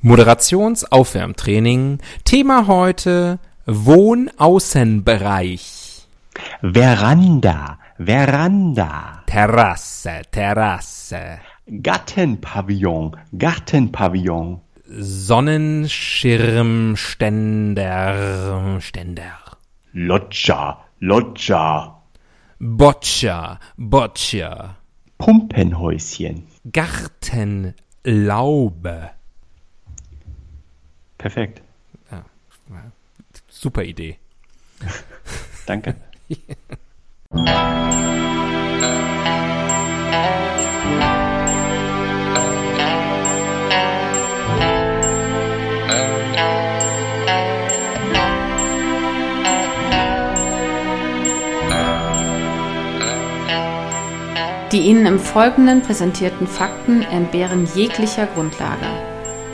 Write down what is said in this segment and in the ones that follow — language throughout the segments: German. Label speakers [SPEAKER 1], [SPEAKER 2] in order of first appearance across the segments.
[SPEAKER 1] Moderationsaufwärmtraining. Thema heute Wohnaußenbereich.
[SPEAKER 2] Veranda, Veranda.
[SPEAKER 1] Terrasse, Terrasse.
[SPEAKER 2] Gartenpavillon, Gartenpavillon.
[SPEAKER 1] Sonnenschirmständer, Ständer.
[SPEAKER 2] Loggia, Loggia.
[SPEAKER 1] Boccia, Boccia.
[SPEAKER 2] Pumpenhäuschen.
[SPEAKER 1] Gartenlaube.
[SPEAKER 2] Perfekt.
[SPEAKER 1] Super Idee.
[SPEAKER 2] Danke.
[SPEAKER 3] Die Ihnen im Folgenden präsentierten Fakten entbehren jeglicher Grundlage.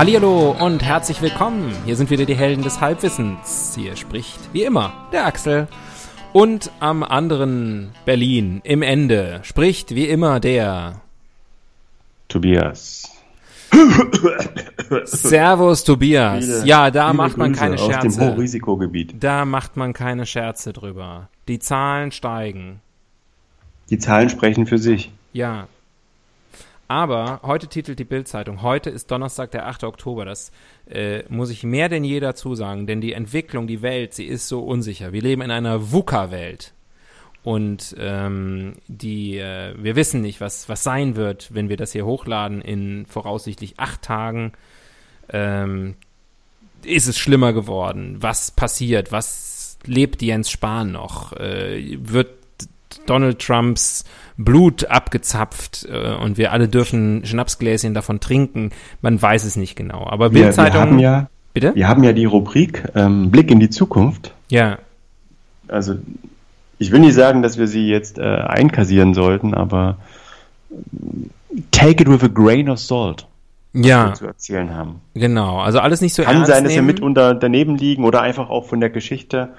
[SPEAKER 1] Hallihallo und herzlich willkommen. Hier sind wieder die Helden des Halbwissens. Hier spricht, wie immer, der Axel. Und am anderen Berlin, im Ende, spricht, wie immer, der
[SPEAKER 2] Tobias.
[SPEAKER 1] Servus Tobias.
[SPEAKER 2] Viele,
[SPEAKER 1] ja, da macht man
[SPEAKER 2] Grüße
[SPEAKER 1] keine
[SPEAKER 2] Aus dem
[SPEAKER 1] Scherze.
[SPEAKER 2] Hochrisikogebiet.
[SPEAKER 1] Da macht man keine Scherze drüber. Die Zahlen steigen.
[SPEAKER 2] Die Zahlen sprechen für sich.
[SPEAKER 1] Ja. Aber heute titelt die Bildzeitung, heute ist Donnerstag, der 8. Oktober. Das äh, muss ich mehr denn je dazu sagen, denn die Entwicklung, die Welt, sie ist so unsicher. Wir leben in einer VUCA-Welt. Und ähm, die, äh, wir wissen nicht, was, was sein wird, wenn wir das hier hochladen in voraussichtlich acht Tagen. Ähm, ist es schlimmer geworden? Was passiert? Was lebt Jens Spahn noch? Äh, wird Donald Trumps Blut abgezapft äh, und wir alle dürfen Schnapsgläschen davon trinken. Man weiß es nicht genau. Aber
[SPEAKER 2] Wir, wir
[SPEAKER 1] Bildzeitung.
[SPEAKER 2] haben ja,
[SPEAKER 1] bitte?
[SPEAKER 2] wir haben ja die Rubrik ähm, Blick in die Zukunft.
[SPEAKER 1] Ja.
[SPEAKER 2] Also ich will nicht sagen, dass wir sie jetzt äh, einkassieren sollten, aber äh, take it with a grain of salt, was
[SPEAKER 1] Ja,
[SPEAKER 2] wir zu erzählen haben.
[SPEAKER 1] genau. Also alles nicht so
[SPEAKER 2] Kann
[SPEAKER 1] ernst
[SPEAKER 2] sein, dass wir
[SPEAKER 1] nehmen.
[SPEAKER 2] mitunter daneben liegen oder einfach auch von der Geschichte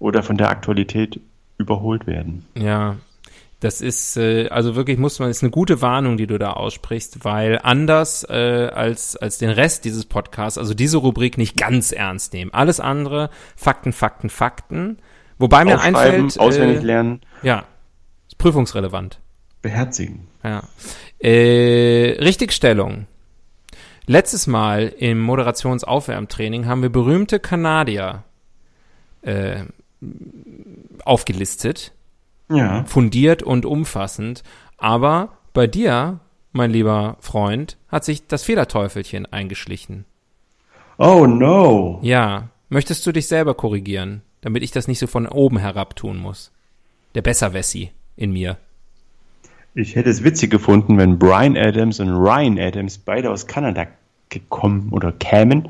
[SPEAKER 2] oder von der Aktualität überholt werden.
[SPEAKER 1] Ja, das ist, äh, also wirklich muss man, ist eine gute Warnung, die du da aussprichst, weil anders äh, als, als den Rest dieses Podcasts, also diese Rubrik nicht ganz ernst nehmen. Alles andere, Fakten, Fakten, Fakten. Wobei mir einfällt,
[SPEAKER 2] auswendig
[SPEAKER 1] äh,
[SPEAKER 2] lernen,
[SPEAKER 1] ja, ist prüfungsrelevant.
[SPEAKER 2] beherzigen.
[SPEAKER 1] Ja. Äh, Richtigstellung. Letztes Mal im Moderationsaufwärmtraining haben wir berühmte Kanadier äh, aufgelistet
[SPEAKER 2] Ja.
[SPEAKER 1] fundiert und umfassend. Aber bei dir, mein lieber Freund, hat sich das Fehlerteufelchen eingeschlichen.
[SPEAKER 2] Oh no.
[SPEAKER 1] Ja, möchtest du dich selber korrigieren, damit ich das nicht so von oben herab tun muss? Der Besserwessi in mir.
[SPEAKER 2] Ich hätte es witzig gefunden, wenn Brian Adams und Ryan Adams beide aus Kanada gekommen oder kämen.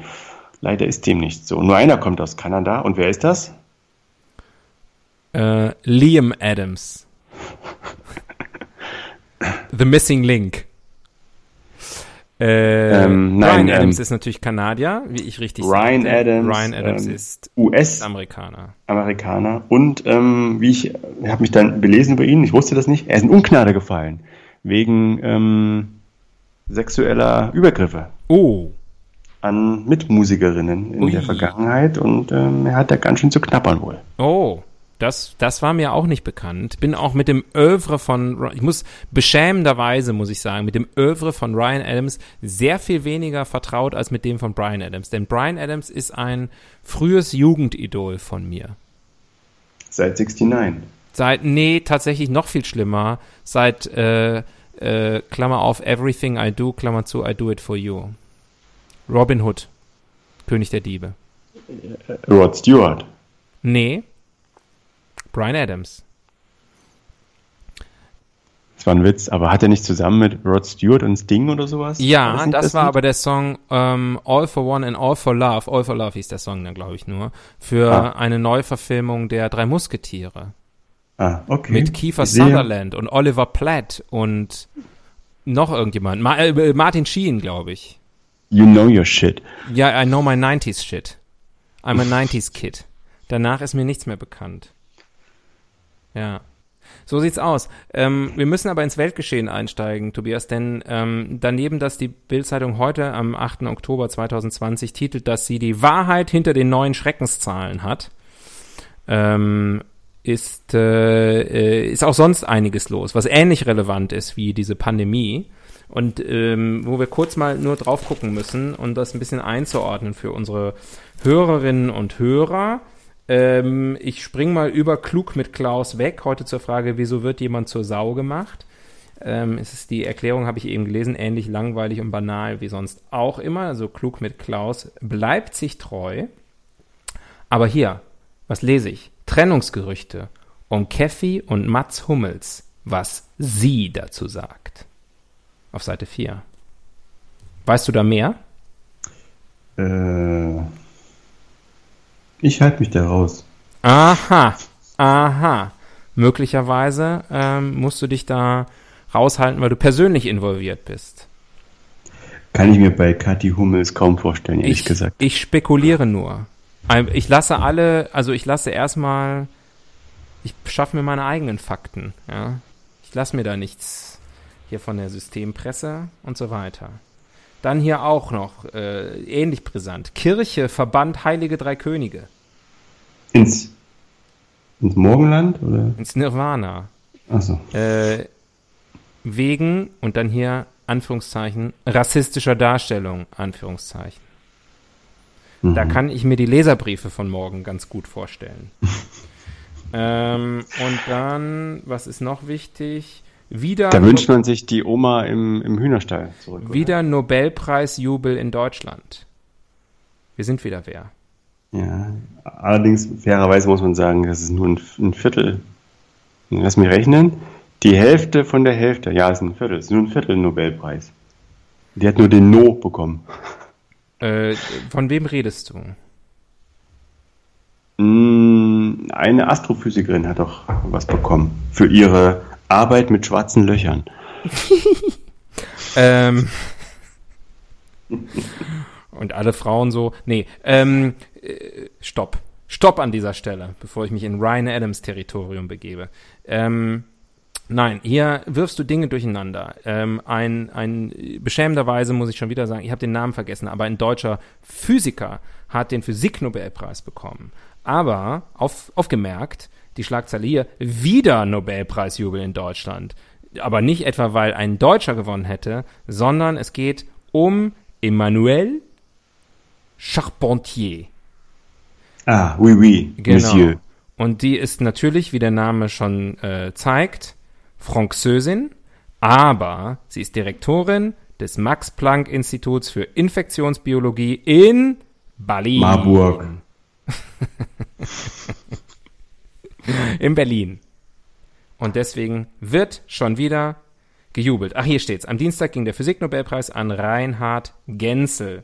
[SPEAKER 2] Leider ist dem nicht so. Nur einer kommt aus Kanada. Und wer ist das?
[SPEAKER 1] Äh, Liam Adams. The Missing Link. Äh,
[SPEAKER 2] Ähm,
[SPEAKER 1] Ryan
[SPEAKER 2] nein,
[SPEAKER 1] Adams
[SPEAKER 2] ähm,
[SPEAKER 1] ist natürlich Kanadier, wie ich richtig
[SPEAKER 2] Ryan
[SPEAKER 1] sagte.
[SPEAKER 2] Adams,
[SPEAKER 1] Ryan Adams
[SPEAKER 2] ähm,
[SPEAKER 1] ist
[SPEAKER 2] US-Amerikaner.
[SPEAKER 1] Amerikaner.
[SPEAKER 2] Und ähm, wie ich habe mich dann belesen über ihn, ich wusste das nicht, er ist in Ungnade gefallen. Wegen ähm, sexueller Übergriffe
[SPEAKER 1] Oh,
[SPEAKER 2] an Mitmusikerinnen in
[SPEAKER 1] Ui.
[SPEAKER 2] der Vergangenheit. Und ähm, er hat da ganz schön zu knappern wohl.
[SPEAKER 1] Oh, das, das war mir auch nicht bekannt. Bin auch mit dem Övre von, ich muss beschämenderweise, muss ich sagen, mit dem Övre von Ryan Adams sehr viel weniger vertraut als mit dem von Brian Adams. Denn Brian Adams ist ein frühes Jugendidol von mir.
[SPEAKER 2] Seit 69.
[SPEAKER 1] Seit, nee, tatsächlich noch viel schlimmer. Seit, äh, äh, Klammer auf, Everything I Do, Klammer zu, I Do It For You. Robin Hood. König der Diebe.
[SPEAKER 2] Rod Stewart.
[SPEAKER 1] Nee. Brian Adams.
[SPEAKER 2] Das war ein Witz, aber hat er nicht zusammen mit Rod Stewart und Sting oder sowas?
[SPEAKER 1] Ja,
[SPEAKER 2] nicht
[SPEAKER 1] das, war
[SPEAKER 2] Lied?
[SPEAKER 1] aber der Song ähm, All for One and All for Love. All for Love hieß der Song dann, glaube ich, nur. Für
[SPEAKER 2] Ah.
[SPEAKER 1] eine Neuverfilmung der Drei Musketiere.
[SPEAKER 2] Ah, okay.
[SPEAKER 1] Mit Kiefer Sutherland und Oliver Platt und noch irgendjemand. Ma äh, Martin Sheen, glaube ich.
[SPEAKER 2] You know your shit.
[SPEAKER 1] Ja, I know my 90s shit. I'm a 90s kid. Danach ist mir nichts mehr bekannt. Ja. So sieht's aus. Ähm, wir müssen aber ins Weltgeschehen einsteigen, Tobias, denn ähm, daneben, dass die Bildzeitung heute am 8. Oktober 2020 titelt, dass sie die Wahrheit hinter den neuen Schreckenszahlen hat, ähm, ist, äh, äh, ist auch sonst einiges los, was ähnlich relevant ist wie diese Pandemie. Und ähm, wo wir kurz mal nur drauf gucken müssen und das ein bisschen einzuordnen für unsere Hörerinnen und Hörer. Ähm, ich spring mal über klug mit Klaus weg. Heute zur Frage, wieso wird jemand zur Sau gemacht? Ähm, es ist die Erklärung, habe ich eben gelesen, ähnlich langweilig und banal wie sonst auch immer. Also klug mit Klaus bleibt sich treu. Aber hier, was lese ich? Trennungsgerüchte um Keffi und Mats Hummels, was sie dazu sagt. Auf Seite 4. Weißt du da mehr?
[SPEAKER 2] Äh, ich halte mich da raus.
[SPEAKER 1] Aha, aha. Möglicherweise ähm, musst du dich da raushalten, weil du persönlich involviert bist.
[SPEAKER 2] Kann ich mir bei Kathi Hummels kaum vorstellen, ehrlich
[SPEAKER 1] ich,
[SPEAKER 2] gesagt.
[SPEAKER 1] Ich spekuliere nur. Ich lasse alle, also ich lasse erstmal, ich schaffe mir meine eigenen Fakten. Ja? Ich lasse mir da nichts hier von der Systempresse und so weiter. Dann hier auch noch, äh, ähnlich brisant, Kirche, Verband Heilige Drei Könige,
[SPEAKER 2] Ins, ins Morgenland oder?
[SPEAKER 1] ins Nirvana.
[SPEAKER 2] Achso.
[SPEAKER 1] äh, wegen und dann hier Anführungszeichen rassistischer Darstellung Anführungszeichen.
[SPEAKER 2] Mhm.
[SPEAKER 1] Da kann ich mir die Leserbriefe von morgen ganz gut vorstellen. ähm, und dann, was ist noch wichtig? Wieder,
[SPEAKER 2] Da wünscht man sich die Oma im, im Hühnerstall zurück.
[SPEAKER 1] wieder Nobelpreisjubel in Deutschland. Wir sind wieder wer.
[SPEAKER 2] Ja, allerdings fairerweise muss man sagen, das ist nur ein, ein Viertel. Lass mich rechnen. Die Hälfte von der Hälfte, ja, ist ein Viertel, ist nur ein Viertel Nobelpreis. Die hat nur den No bekommen.
[SPEAKER 1] Äh, von wem redest du?
[SPEAKER 2] Mm, Eine Astrophysikerin hat doch was bekommen für ihre Arbeit mit schwarzen Löchern.
[SPEAKER 1] Ähm. Und alle Frauen so. Nee, ähm, äh, stopp. Stopp an dieser Stelle, bevor ich mich in Ryan Adams Territorium begebe. Ähm, nein, hier wirfst du Dinge durcheinander. Ähm, ein, ein, beschämenderweise muss ich schon wieder sagen, ich habe den Namen vergessen, aber ein deutscher Physiker hat den Physiknobelpreis bekommen. Aber, auf, aufgemerkt, die Schlagzeile hier, wieder Nobelpreisjubel in Deutschland. Aber nicht etwa, weil ein Deutscher gewonnen hätte, sondern es geht um Emmanuel Charpentier.
[SPEAKER 2] Ah, oui, oui, Monsieur.
[SPEAKER 1] Und die ist natürlich, wie der Name schon äh, zeigt, Französin, aber sie ist Direktorin des Max-Planck-Instituts für Infektionsbiologie in Berlin.
[SPEAKER 2] Marburg.
[SPEAKER 1] in Berlin. Und deswegen wird schon wieder gejubelt. Ach, hier steht's. Am Dienstag ging der Physiknobelpreis an Reinhard Genzel.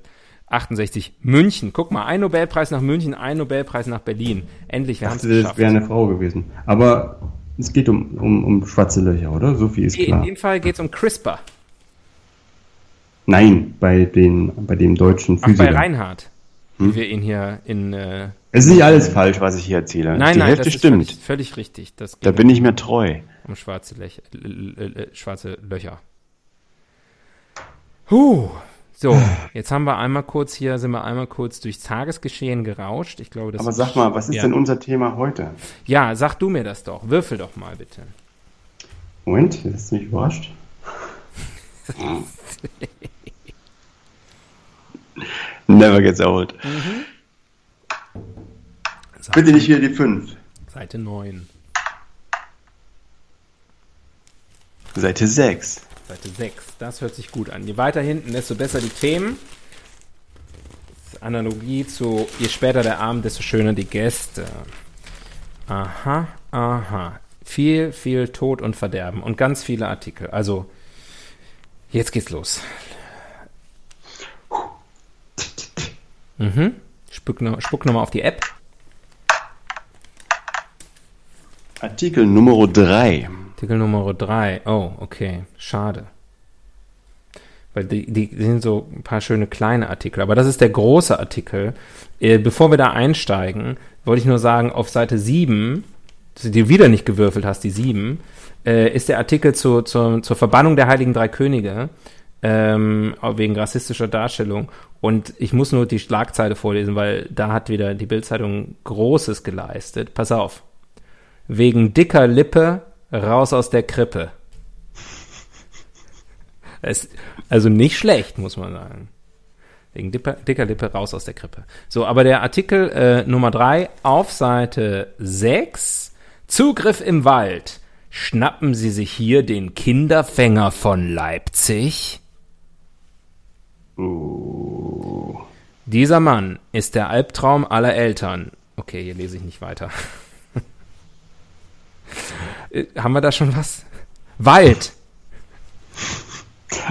[SPEAKER 1] 68 München. Guck mal, ein Nobelpreis nach München, ein Nobelpreis nach Berlin. Endlich,
[SPEAKER 2] Ich
[SPEAKER 1] wir haben es
[SPEAKER 2] dachte, das
[SPEAKER 1] geschafft.
[SPEAKER 2] wäre eine Frau gewesen. Aber es geht um, um, um schwarze Löcher, oder? So viel ist
[SPEAKER 1] In
[SPEAKER 2] klar.
[SPEAKER 1] dem Fall geht's um CRISPR.
[SPEAKER 2] Nein, bei, den, bei dem deutschen
[SPEAKER 1] Ach, bei
[SPEAKER 2] Physiker.
[SPEAKER 1] Reinhard. Wie wir ihn hier in. Äh,
[SPEAKER 2] Es ist nicht alles falsch, was ich hier erzähle.
[SPEAKER 1] nein,
[SPEAKER 2] Die
[SPEAKER 1] nein,
[SPEAKER 2] Hälfte
[SPEAKER 1] das ist
[SPEAKER 2] stimmt.
[SPEAKER 1] völlig, völlig richtig. Das
[SPEAKER 2] Da
[SPEAKER 1] geht
[SPEAKER 2] bin ich mir treu.
[SPEAKER 1] um schwarze, Lech, l- l- l- schwarze Löcher. Huh. So, jetzt haben wir einmal kurz hier, sind wir einmal kurz durchs Tagesgeschehen gerauscht. Ich glaube, das
[SPEAKER 2] Aber sag mal, was ist
[SPEAKER 1] ja.
[SPEAKER 2] denn unser Thema heute?
[SPEAKER 1] Ja, sag du mir das doch. Würfel doch mal bitte.
[SPEAKER 2] Moment, jetzt ist mich überrascht. Never gets old.
[SPEAKER 1] Seite,
[SPEAKER 2] Bitte nicht wieder die 5.
[SPEAKER 1] Seite 9.
[SPEAKER 2] Seite 6.
[SPEAKER 1] Seite 6. Das hört sich gut an. Je weiter hinten, desto besser die Themen. Analogie zu je später der Abend, desto schöner die Gäste. Aha, aha. Viel, viel Tod und Verderben und ganz viele Artikel. Also, jetzt geht's los. Mhm. Spuck, noch, spuck nochmal auf die App.
[SPEAKER 2] Artikel Nummer 3.
[SPEAKER 1] Artikel Nummer 3. Oh, okay. Schade. Weil die, die sind so ein paar schöne kleine Artikel. Aber das ist der große Artikel. Äh, bevor wir da einsteigen, wollte ich nur sagen, auf Seite 7, dass du dir wieder nicht gewürfelt hast, die 7, äh, ist der Artikel zu, zu, zur Verbannung der Heiligen Drei Könige ähm, wegen rassistischer Darstellung. Und ich muss nur die Schlagzeile vorlesen, weil da hat wieder die Bildzeitung Großes geleistet. Pass auf. Wegen dicker Lippe raus aus der Krippe. Es, also nicht schlecht, muss man sagen. Wegen dicker, dicker Lippe raus aus der Krippe. So, aber der Artikel äh, Nummer drei auf Seite 6. Zugriff im Wald. Schnappen Sie sich hier den Kinderfänger von Leipzig?
[SPEAKER 2] Oh.
[SPEAKER 1] Dieser Mann ist der Albtraum aller Eltern. Okay, hier lese ich nicht weiter. Äh, Haben wir da schon was? Wald.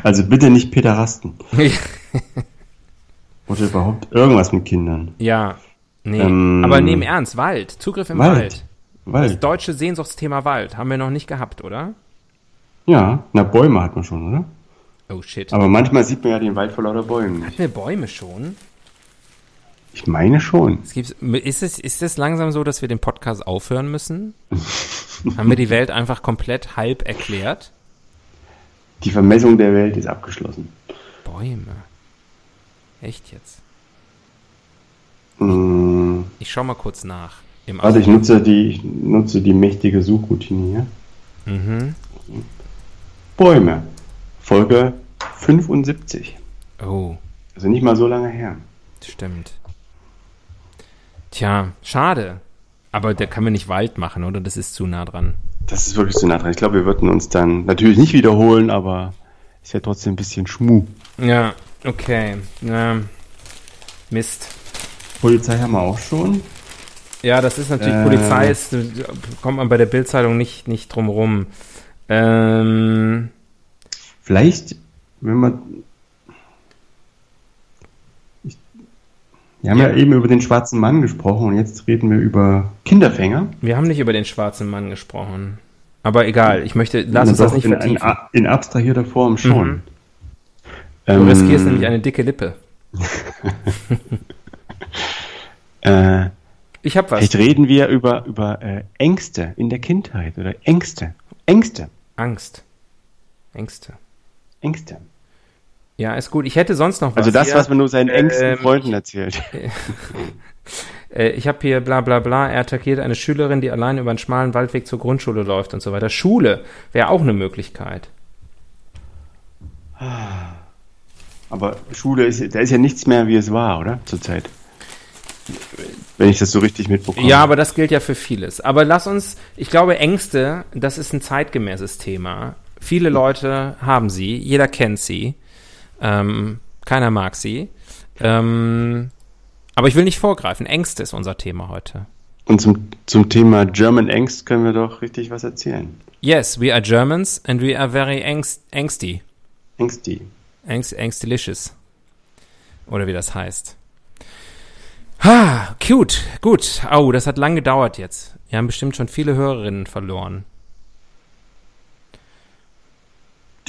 [SPEAKER 2] Also bitte nicht Peter Rasten. Oder überhaupt irgendwas mit Kindern.
[SPEAKER 1] ja, nee.
[SPEAKER 2] Ähm,
[SPEAKER 1] aber nehmen Ernst, Wald. Zugriff im
[SPEAKER 2] Wald.
[SPEAKER 1] Wald. Das
[SPEAKER 2] Wald.
[SPEAKER 1] deutsche Sehnsuchtsthema Wald haben wir noch nicht gehabt, oder?
[SPEAKER 2] Ja, na Bäume hat man schon, oder?
[SPEAKER 1] Oh shit.
[SPEAKER 2] Aber manchmal sieht man ja den Wald vor lauter Bäumen nicht.
[SPEAKER 1] Hatten wir Bäume schon?
[SPEAKER 2] Ich meine schon.
[SPEAKER 1] Es gibt, ist, es, ist es langsam so, dass wir den Podcast aufhören müssen? haben wir die Welt einfach komplett halb erklärt?
[SPEAKER 2] Die Vermessung der Welt ist abgeschlossen.
[SPEAKER 1] Bäume. Echt jetzt?
[SPEAKER 2] Hm,
[SPEAKER 1] Ich schau mal kurz nach. Im
[SPEAKER 2] warte, ich nutze die, ich nutze die mächtige Suchroutine hier.
[SPEAKER 1] Mhm.
[SPEAKER 2] Bäume. Folge 75.
[SPEAKER 1] Oh,
[SPEAKER 2] Also nicht mal so lange her.
[SPEAKER 1] stimmt. Tja, schade. Aber der kann mir nicht Wald machen, oder? Das ist zu nah dran.
[SPEAKER 2] Das ist wirklich zu nah dran. Ich glaube, wir würden uns dann natürlich nicht wiederholen, aber ist ja trotzdem ein bisschen Schmu.
[SPEAKER 1] Ja, okay. Ja. Mist.
[SPEAKER 2] Polizei haben wir auch schon.
[SPEAKER 1] Ja, das ist natürlich,
[SPEAKER 2] Äh.
[SPEAKER 1] Polizei ist, kommt man bei der Bildzeitung nicht, nicht drum rum. Ähm,
[SPEAKER 2] Vielleicht, wenn man. Wir haben ja.
[SPEAKER 1] Ja.
[SPEAKER 2] eben über den schwarzen Mann gesprochen und jetzt reden wir über Kinderfänger.
[SPEAKER 1] wir haben nicht über den schwarzen Mann gesprochen. Aber egal, ich möchte, lass uns das nicht
[SPEAKER 2] in, in,
[SPEAKER 1] vertiefen.
[SPEAKER 2] in abstrahierter Form schon.
[SPEAKER 1] Mhm. Du
[SPEAKER 2] Ähm,
[SPEAKER 1] riskierst nämlich eine dicke Lippe.
[SPEAKER 2] äh,
[SPEAKER 1] Ich hab was.
[SPEAKER 2] vielleicht reden wir über, über äh, Ängste in der Kindheit oder Ängste. Ängste.
[SPEAKER 1] Angst. Ängste.
[SPEAKER 2] Ängste.
[SPEAKER 1] Ja, ist gut. Ich hätte sonst noch was.
[SPEAKER 2] Also das,
[SPEAKER 1] hier.
[SPEAKER 2] was man nur seinen engsten
[SPEAKER 1] Ähm,
[SPEAKER 2] Freunden erzählt.
[SPEAKER 1] Äh, ich habe hier bla bla bla, er attackiert eine Schülerin, die allein über einen schmalen Waldweg zur Grundschule läuft und so weiter. Schule wäre auch eine Möglichkeit.
[SPEAKER 2] Aber Schule ist, da ist ja nichts mehr, wie es war, oder? Zurzeit. Wenn ich das so richtig mitbekomme.
[SPEAKER 1] Ja, aber das gilt ja für vieles. Aber lass uns, ich glaube, Ängste, das ist ein zeitgemäßes Thema. Viele Leute haben sie, jeder kennt sie. Ähm, keiner mag sie. Ähm, aber ich will nicht vorgreifen. Ängste ist unser Thema heute.
[SPEAKER 2] Und zum, zum Thema German Angst können wir doch richtig was erzählen.
[SPEAKER 1] Yes, we are Germans and we are very angst, angsty.
[SPEAKER 2] Ängsti.
[SPEAKER 1] Angst, angstilicious. Oder wie das heißt. Ha, cute, gut. Oh, das hat lang gedauert jetzt. Wir haben bestimmt schon viele Hörerinnen verloren.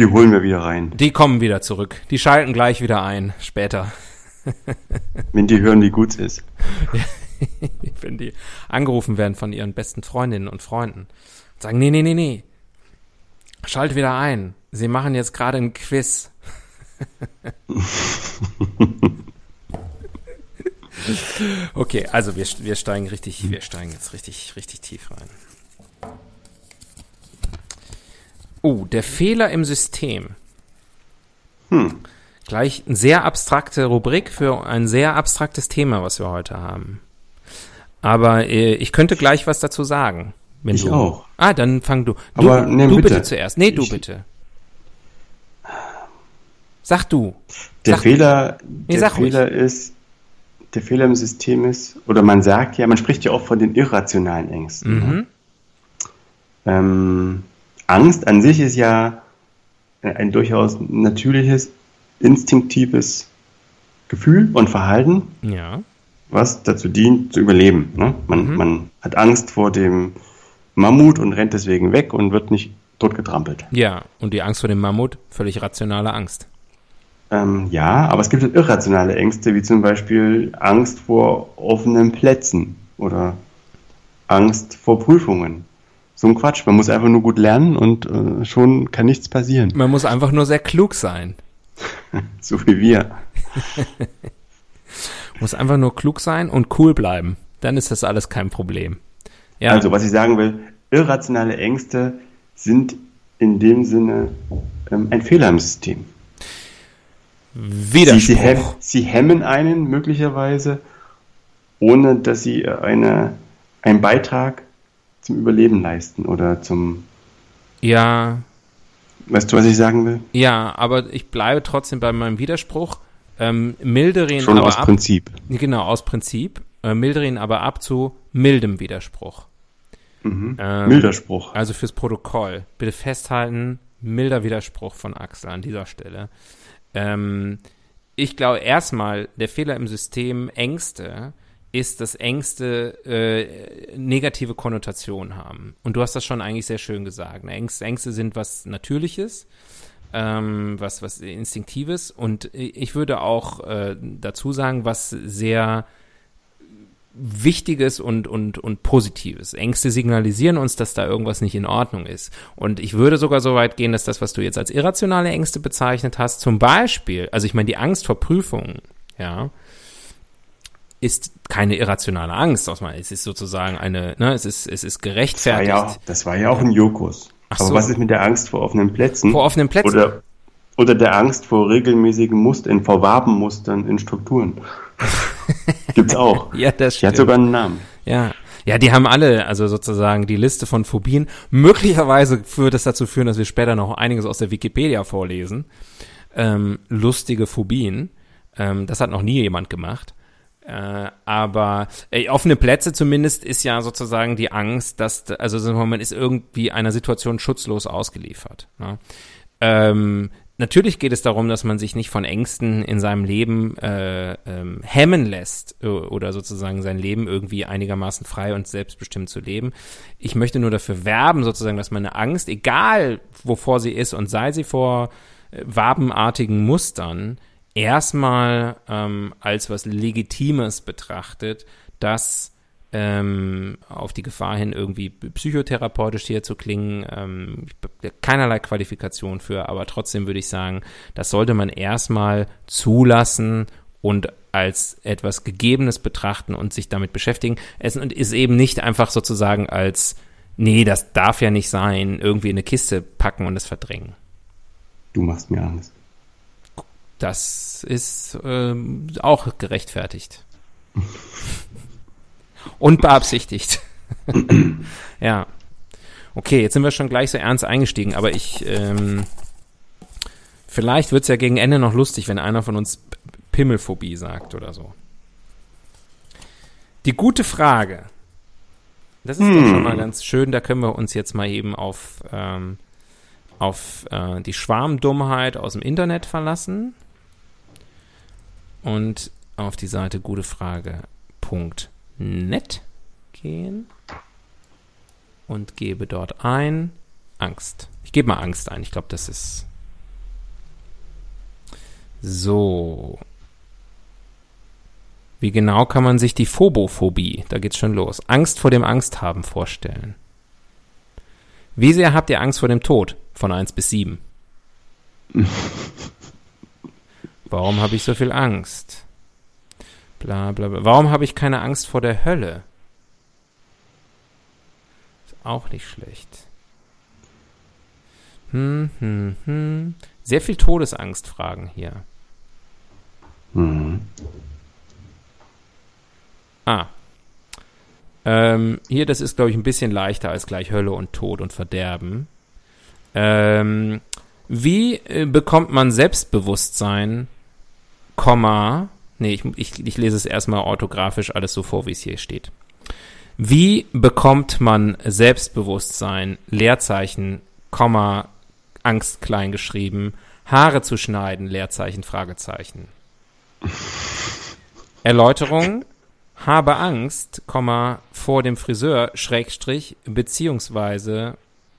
[SPEAKER 2] Die holen wir wieder rein.
[SPEAKER 1] Die kommen wieder zurück. Die schalten gleich wieder ein, später.
[SPEAKER 2] Wenn die hören, wie gut es ist.
[SPEAKER 1] Wenn die angerufen werden von ihren besten Freundinnen und Freunden. Und sagen, nee, nee, nee, nee. Schalt wieder ein. Sie machen jetzt gerade ein Quiz. okay, also wir, wir steigen richtig, wir steigen jetzt richtig, richtig tief rein. Oh, der Fehler im System.
[SPEAKER 2] Hm.
[SPEAKER 1] Gleich eine sehr abstrakte Rubrik für ein sehr abstraktes Thema, was wir heute haben. Aber äh, ich könnte gleich was dazu sagen.
[SPEAKER 2] Ich
[SPEAKER 1] du,
[SPEAKER 2] auch.
[SPEAKER 1] Ah, dann fang du. Du,
[SPEAKER 2] Aber, nee,
[SPEAKER 1] du bitte.
[SPEAKER 2] bitte.
[SPEAKER 1] zuerst. Nee, du
[SPEAKER 2] Ich-
[SPEAKER 1] bitte. Sag du.
[SPEAKER 2] Der
[SPEAKER 1] Sag-
[SPEAKER 2] Fehler, der
[SPEAKER 1] sag ruhig.
[SPEAKER 2] Fehler ist, der Fehler im System ist, oder man sagt ja, man spricht ja auch von den irrationalen Ängsten.
[SPEAKER 1] Mhm.
[SPEAKER 2] Ne? Ähm, Angst an sich ist ja ein durchaus natürliches, instinktives Gefühl und Verhalten,
[SPEAKER 1] Ja.
[SPEAKER 2] was dazu dient, zu überleben. Ne? Man,
[SPEAKER 1] Mhm.
[SPEAKER 2] man hat Angst vor dem Mammut und rennt deswegen weg und wird nicht tot getrampelt.
[SPEAKER 1] Ja. Und die Angst vor dem Mammut, völlig rationale Angst.
[SPEAKER 2] Ähm, ja, aber es gibt halt irrationale Ängste, wie zum Beispiel Angst vor offenen Plätzen oder Angst vor Prüfungen. So ein Quatsch. Man muss einfach nur gut lernen und äh, schon kann nichts passieren.
[SPEAKER 1] Man muss einfach nur sehr klug sein.
[SPEAKER 2] So wie wir.
[SPEAKER 1] Muss einfach nur klug sein und cool bleiben. Dann ist das alles kein Problem. Ja.
[SPEAKER 2] Also, was ich sagen will, irrationale Ängste sind in dem Sinne ähm, ein Fehler im System. Sie, sie, hem,
[SPEAKER 1] Widerspruch.
[SPEAKER 2] sie hemmen einen möglicherweise, ohne dass sie eine, einen Beitrag zum Überleben leisten oder zum,
[SPEAKER 1] Ja,
[SPEAKER 2] weißt du, was ich sagen will?
[SPEAKER 1] ja, aber ich bleibe trotzdem bei meinem Widerspruch. Ähm, mildere ihn
[SPEAKER 2] Schon
[SPEAKER 1] aber
[SPEAKER 2] aus
[SPEAKER 1] ab.
[SPEAKER 2] Prinzip.
[SPEAKER 1] Genau, aus Prinzip. Äh, mildere ihn aber ab zu mildem Widerspruch.
[SPEAKER 2] Mhm.
[SPEAKER 1] Ähm,
[SPEAKER 2] Milder Spruch.
[SPEAKER 1] Also fürs Protokoll. Bitte festhalten, milder Widerspruch von Axel an dieser Stelle. Ähm, ich glaube erstmal, der Fehler im System Ängste ist, dass Ängste äh, negative Konnotationen haben. Und du hast das schon eigentlich sehr schön gesagt. Ne? Ängste, Ängste sind was Natürliches, ähm, was, was Instinktives. Und ich würde auch äh, dazu sagen, was sehr Wichtiges und, und, und Positives. Ängste signalisieren uns, dass da irgendwas nicht in Ordnung ist. Und ich würde sogar so weit gehen, dass das, was du jetzt als irrationale Ängste bezeichnet hast, zum Beispiel, also ich meine, die Angst vor Prüfungen, ja, ist keine irrationale Angst aus meiner, es ist sozusagen eine, ne, es ist, es ist
[SPEAKER 2] Das war,
[SPEAKER 1] gerechtfertigt.
[SPEAKER 2] ja auch, das war ja auch ein Jokus.
[SPEAKER 1] Ach
[SPEAKER 2] Aber
[SPEAKER 1] so.
[SPEAKER 2] was ist mit der Angst vor offenen Plätzen?
[SPEAKER 1] Vor offenen Plätzen.
[SPEAKER 2] Oder, oder der Angst vor regelmäßigen Mustern, vor Wabenmustern in Strukturen. Gibt's auch.
[SPEAKER 1] ja, das
[SPEAKER 2] Die hat
[SPEAKER 1] stimmt.
[SPEAKER 2] sogar einen Namen.
[SPEAKER 1] Ja. Ja, die haben alle, also sozusagen die Liste von Phobien. Möglicherweise würde das dazu führen, dass wir später noch einiges aus der Wikipedia vorlesen. Ähm, lustige Phobien. Ähm, das hat noch nie jemand gemacht. Äh, aber ey, offene Plätze zumindest ist ja sozusagen die Angst, dass, also man ist irgendwie einer Situation schutzlos ausgeliefert. Ne? Ähm, natürlich geht es darum, dass man sich nicht von Ängsten in seinem Leben äh, ähm, hemmen lässt äh, oder sozusagen sein Leben irgendwie einigermaßen frei und selbstbestimmt zu leben. Ich möchte nur dafür werben, sozusagen, dass meine Angst, egal wovor sie ist und sei sie vor äh, wabenartigen Mustern, erstmal ähm, als was Legitimes betrachtet, das ähm, auf die Gefahr hin, irgendwie psychotherapeutisch hier zu klingen, ähm, keinerlei Qualifikation für, aber trotzdem würde ich sagen, das sollte man erstmal zulassen und als etwas Gegebenes betrachten und sich damit beschäftigen. Es ist eben nicht einfach sozusagen als, nee, das darf ja nicht sein, irgendwie in eine Kiste packen und es verdrängen.
[SPEAKER 2] Du machst mir Angst.
[SPEAKER 1] Das ist ähm, auch gerechtfertigt. Und beabsichtigt. ja. Okay, jetzt sind wir schon gleich so ernst eingestiegen, aber ich, ähm, vielleicht wird's ja gegen Ende noch lustig, wenn einer von uns Pimmelphobie sagt oder so. Die gute Frage. Das ist doch
[SPEAKER 2] Hm.
[SPEAKER 1] schon mal ganz schön, da können wir uns jetzt mal eben auf, ähm, auf äh, die Schwarmdummheit aus dem Internet verlassen und auf die Seite gutefrage.net gehen und gebe dort ein Angst. Ich gebe mal Angst ein. Ich glaube, das ist so. Wie genau kann man sich die Phobophobie, da geht's schon los, Angst vor dem Angsthaben vorstellen? Wie sehr habt ihr Angst vor dem Tod? Von 1 bis 7. Warum habe ich so viel Angst? Bla bla bla. Warum habe ich keine Angst vor der Hölle? Ist auch nicht schlecht. Hm, hm, hm. Sehr viel Todesangstfragen hier.
[SPEAKER 2] Mhm.
[SPEAKER 1] Ah. Ähm, hier, das ist, glaube ich, ein bisschen leichter als gleich Hölle und Tod und Verderben. Ähm, wie äh, bekommt man Selbstbewusstsein, Komma, nee, ich, ich, ich lese es erstmal orthografisch alles so vor, wie es hier steht. Wie bekommt man Selbstbewusstsein, Leerzeichen, Komma, Angst klein geschrieben, Haare zu schneiden, Leerzeichen, Fragezeichen. Erläuterung, habe Angst, Komma, vor dem Friseur, Schrägstrich, beziehungsweise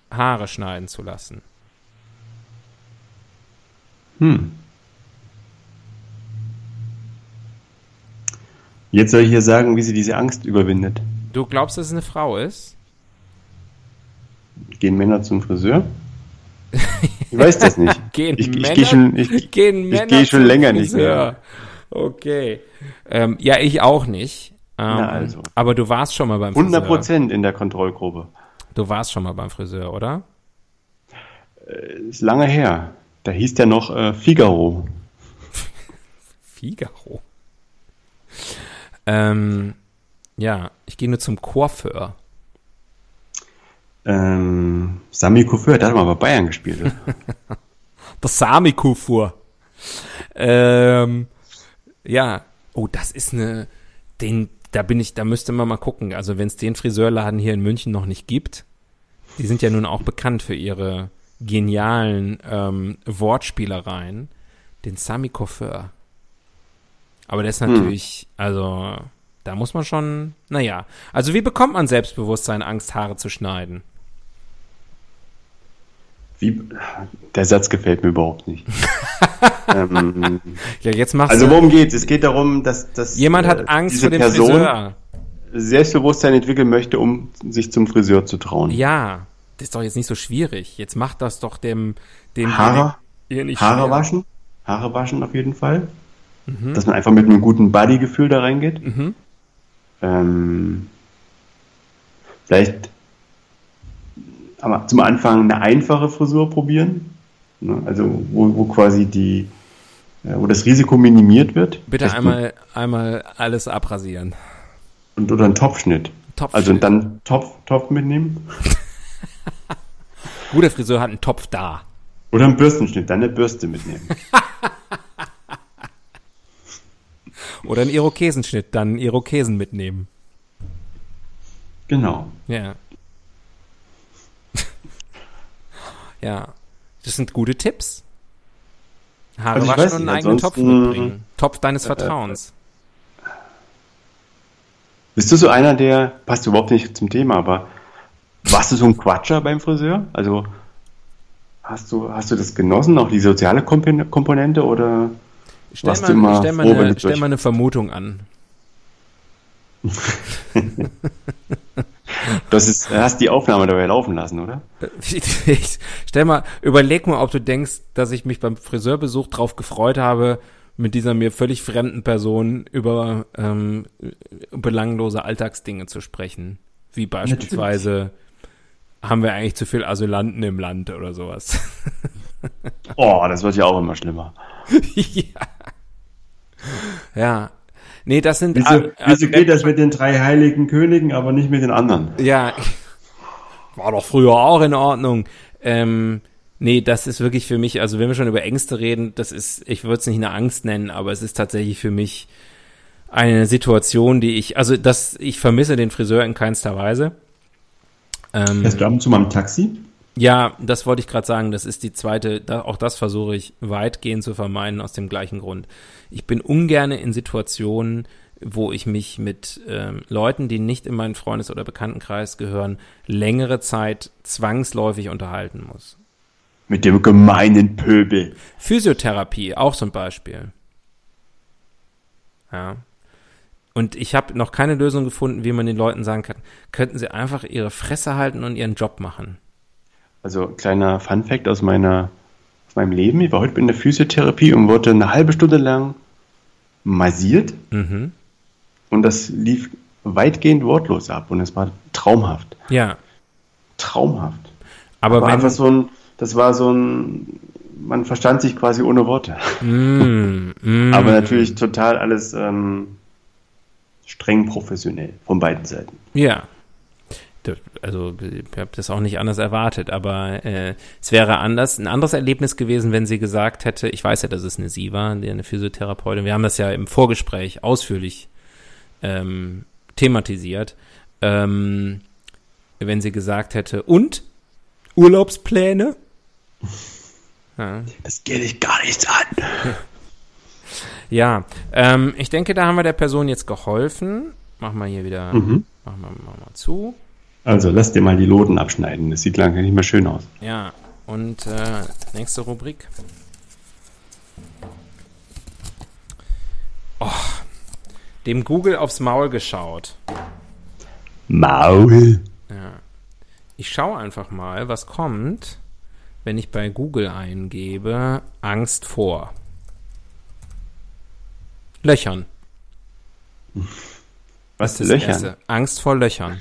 [SPEAKER 1] Haare schneiden zu lassen.
[SPEAKER 2] Hm. Jetzt soll ich hier sagen, wie sie diese Angst überwindet.
[SPEAKER 1] Du glaubst, dass es eine Frau ist?
[SPEAKER 2] Gehen Männer zum Friseur? Ich weiß das nicht.
[SPEAKER 1] Gehen
[SPEAKER 2] ich,
[SPEAKER 1] Männer,
[SPEAKER 2] ich gehe schon, ich,
[SPEAKER 1] gehen
[SPEAKER 2] ich gehe schon länger nicht
[SPEAKER 1] Friseur?
[SPEAKER 2] mehr.
[SPEAKER 1] Okay. Ähm, ja, ich auch nicht. Ähm,
[SPEAKER 2] Na also.
[SPEAKER 1] Aber du warst schon mal beim
[SPEAKER 2] 100
[SPEAKER 1] Friseur.
[SPEAKER 2] Prozent in der Kontrollgruppe.
[SPEAKER 1] Du warst schon mal beim Friseur, oder?
[SPEAKER 2] Ist lange her. Da hieß der noch äh, Figaro.
[SPEAKER 1] Figaro. Ähm, ja, ich gehe nur zum Coiffeur.
[SPEAKER 2] Ähm, Sami Kufur, der hat mal bei Bayern gespielt.
[SPEAKER 1] Der Sami Kufur. Ähm, ja, oh, das ist eine, den, da bin ich, da müsste man mal gucken. Also wenn es den Friseurladen hier in München noch nicht gibt, die sind ja nun auch bekannt für ihre genialen ähm, Wortspielereien, den Sami Coiffeur. Aber der ist natürlich, also da muss man schon, naja. Also wie bekommt man Selbstbewusstsein, Angst, Haare zu schneiden?
[SPEAKER 2] Wie, der Satz gefällt mir überhaupt nicht. ähm,
[SPEAKER 1] Ja, jetzt machst
[SPEAKER 2] also worum geht's? Es geht darum, dass, dass
[SPEAKER 1] jemand
[SPEAKER 2] äh,
[SPEAKER 1] hat Angst
[SPEAKER 2] diese
[SPEAKER 1] vor dem
[SPEAKER 2] Person
[SPEAKER 1] Friseur.
[SPEAKER 2] Selbstbewusstsein entwickeln möchte, um sich zum Friseur zu trauen.
[SPEAKER 1] Ja, das ist doch jetzt nicht so schwierig. Jetzt macht das doch dem, dem
[SPEAKER 2] Haare, Haare
[SPEAKER 1] schwer.
[SPEAKER 2] waschen, Haare waschen auf jeden Fall. Dass man einfach mit einem guten Buddy-Gefühl da reingeht.
[SPEAKER 1] Mhm.
[SPEAKER 2] Ähm, vielleicht aber zum Anfang eine einfache Frisur probieren. Ne? Also wo, wo quasi die, äh, wo das Risiko minimiert wird.
[SPEAKER 1] Bitte einmal, einmal alles abrasieren.
[SPEAKER 2] Und, oder einen Topfschnitt.
[SPEAKER 1] Topfschnitt.
[SPEAKER 2] Also dann Topf, Topf mitnehmen.
[SPEAKER 1] Guter Friseur hat einen Topf da.
[SPEAKER 2] Oder einen Bürstenschnitt, dann eine Bürste mitnehmen.
[SPEAKER 1] Oder einen Irokesenschnitt, dann einen Irokesen mitnehmen.
[SPEAKER 2] genau.
[SPEAKER 1] Ja. ja. Das sind gute Tipps. Haare
[SPEAKER 2] Also
[SPEAKER 1] waschen und einen eigenen Topf
[SPEAKER 2] äh,
[SPEAKER 1] mitbringen. Topf deines Vertrauens.
[SPEAKER 2] Bist du so einer, der, passt überhaupt nicht zum Thema, aber warst du so ein Quatscher beim Friseur? Also hast du, hast du das genossen, auch die soziale Komp- Komponente oder
[SPEAKER 1] Stell mal,
[SPEAKER 2] immer
[SPEAKER 1] stell, mal eine, stell mal eine Vermutung an.
[SPEAKER 2] das ist, hast die Aufnahme dabei laufen lassen, oder?
[SPEAKER 1] Ich, stell mal, überleg mal, ob du denkst, dass ich mich beim Friseurbesuch drauf gefreut habe, mit dieser mir völlig fremden Person über ähm, belanglose Alltagsdinge zu sprechen. Wie beispielsweise, haben wir eigentlich zu viel Asylanten im Land oder sowas.
[SPEAKER 2] Oh, das wird ja auch immer schlimmer.
[SPEAKER 1] Ja. Ja. Nee, das sind.
[SPEAKER 2] Wieso,
[SPEAKER 1] also-
[SPEAKER 2] geht das mit den drei heiligen Königen, aber nicht mit den anderen?
[SPEAKER 1] Ja, war doch früher auch in Ordnung. Ähm, nee, das ist wirklich für mich, also wenn wir schon über Ängste reden, das ist, ich würde es nicht eine Angst nennen, aber es ist tatsächlich für mich eine Situation, die ich, also das, ich vermisse den Friseur in keinster Weise. Ähm,
[SPEAKER 2] Fährst du ab und zu mal im Taxi?
[SPEAKER 1] Ja, das wollte ich gerade sagen. Das ist die zweite, da, auch das versuche ich weitgehend zu vermeiden aus dem gleichen Grund. Ich bin ungerne in Situationen, wo ich mich mit ähm, Leuten, die nicht in meinen Freundes- oder Bekanntenkreis gehören, längere Zeit zwangsläufig unterhalten muss.
[SPEAKER 2] Mit dem gemeinen Pöbel.
[SPEAKER 1] Physiotherapie, auch ein Beispiel. Ja. Und ich habe noch keine Lösung gefunden, wie man den Leuten sagen kann, könnten sie einfach ihre Fresse halten und ihren Job machen.
[SPEAKER 2] Also kleiner Funfact aus meiner aus meinem Leben. Ich war heute in der Physiotherapie und wurde eine halbe Stunde lang massiert
[SPEAKER 1] Mhm.
[SPEAKER 2] und das lief weitgehend wortlos ab und es war traumhaft.
[SPEAKER 1] Ja.
[SPEAKER 2] Traumhaft.
[SPEAKER 1] Aber
[SPEAKER 2] war
[SPEAKER 1] wenn,
[SPEAKER 2] einfach so ein, das war so ein, man verstand sich quasi ohne Worte.
[SPEAKER 1] Mm, mm.
[SPEAKER 2] Aber natürlich total alles ähm, streng professionell von beiden Seiten.
[SPEAKER 1] Ja. Also ich habe das auch nicht anders erwartet, aber äh, es wäre anders, ein anderes Erlebnis gewesen, wenn sie gesagt hätte, ich weiß ja, dass es eine sie war, eine Physiotherapeutin, wir haben das ja im Vorgespräch ausführlich ähm, thematisiert, Ähm, wenn sie gesagt hätte, und? Urlaubspläne?
[SPEAKER 2] Ja. Das geht dich gar nichts an.
[SPEAKER 1] Ja, ähm, ich denke, da haben wir der Person jetzt geholfen. Machen wir hier wieder, mhm. machen wir, machen wir zu.
[SPEAKER 2] Also lass dir mal die Loden abschneiden. Das sieht lange nicht mehr schön aus.
[SPEAKER 1] Ja, und äh, nächste Rubrik. Oh, dem Google aufs Maul geschaut.
[SPEAKER 2] Maul.
[SPEAKER 1] Ja. Ich schaue einfach mal, was kommt, wenn ich bei Google eingebe Angst vor. Löchern.
[SPEAKER 2] Was ist Löchern?
[SPEAKER 1] Erste. Angst vor Löchern.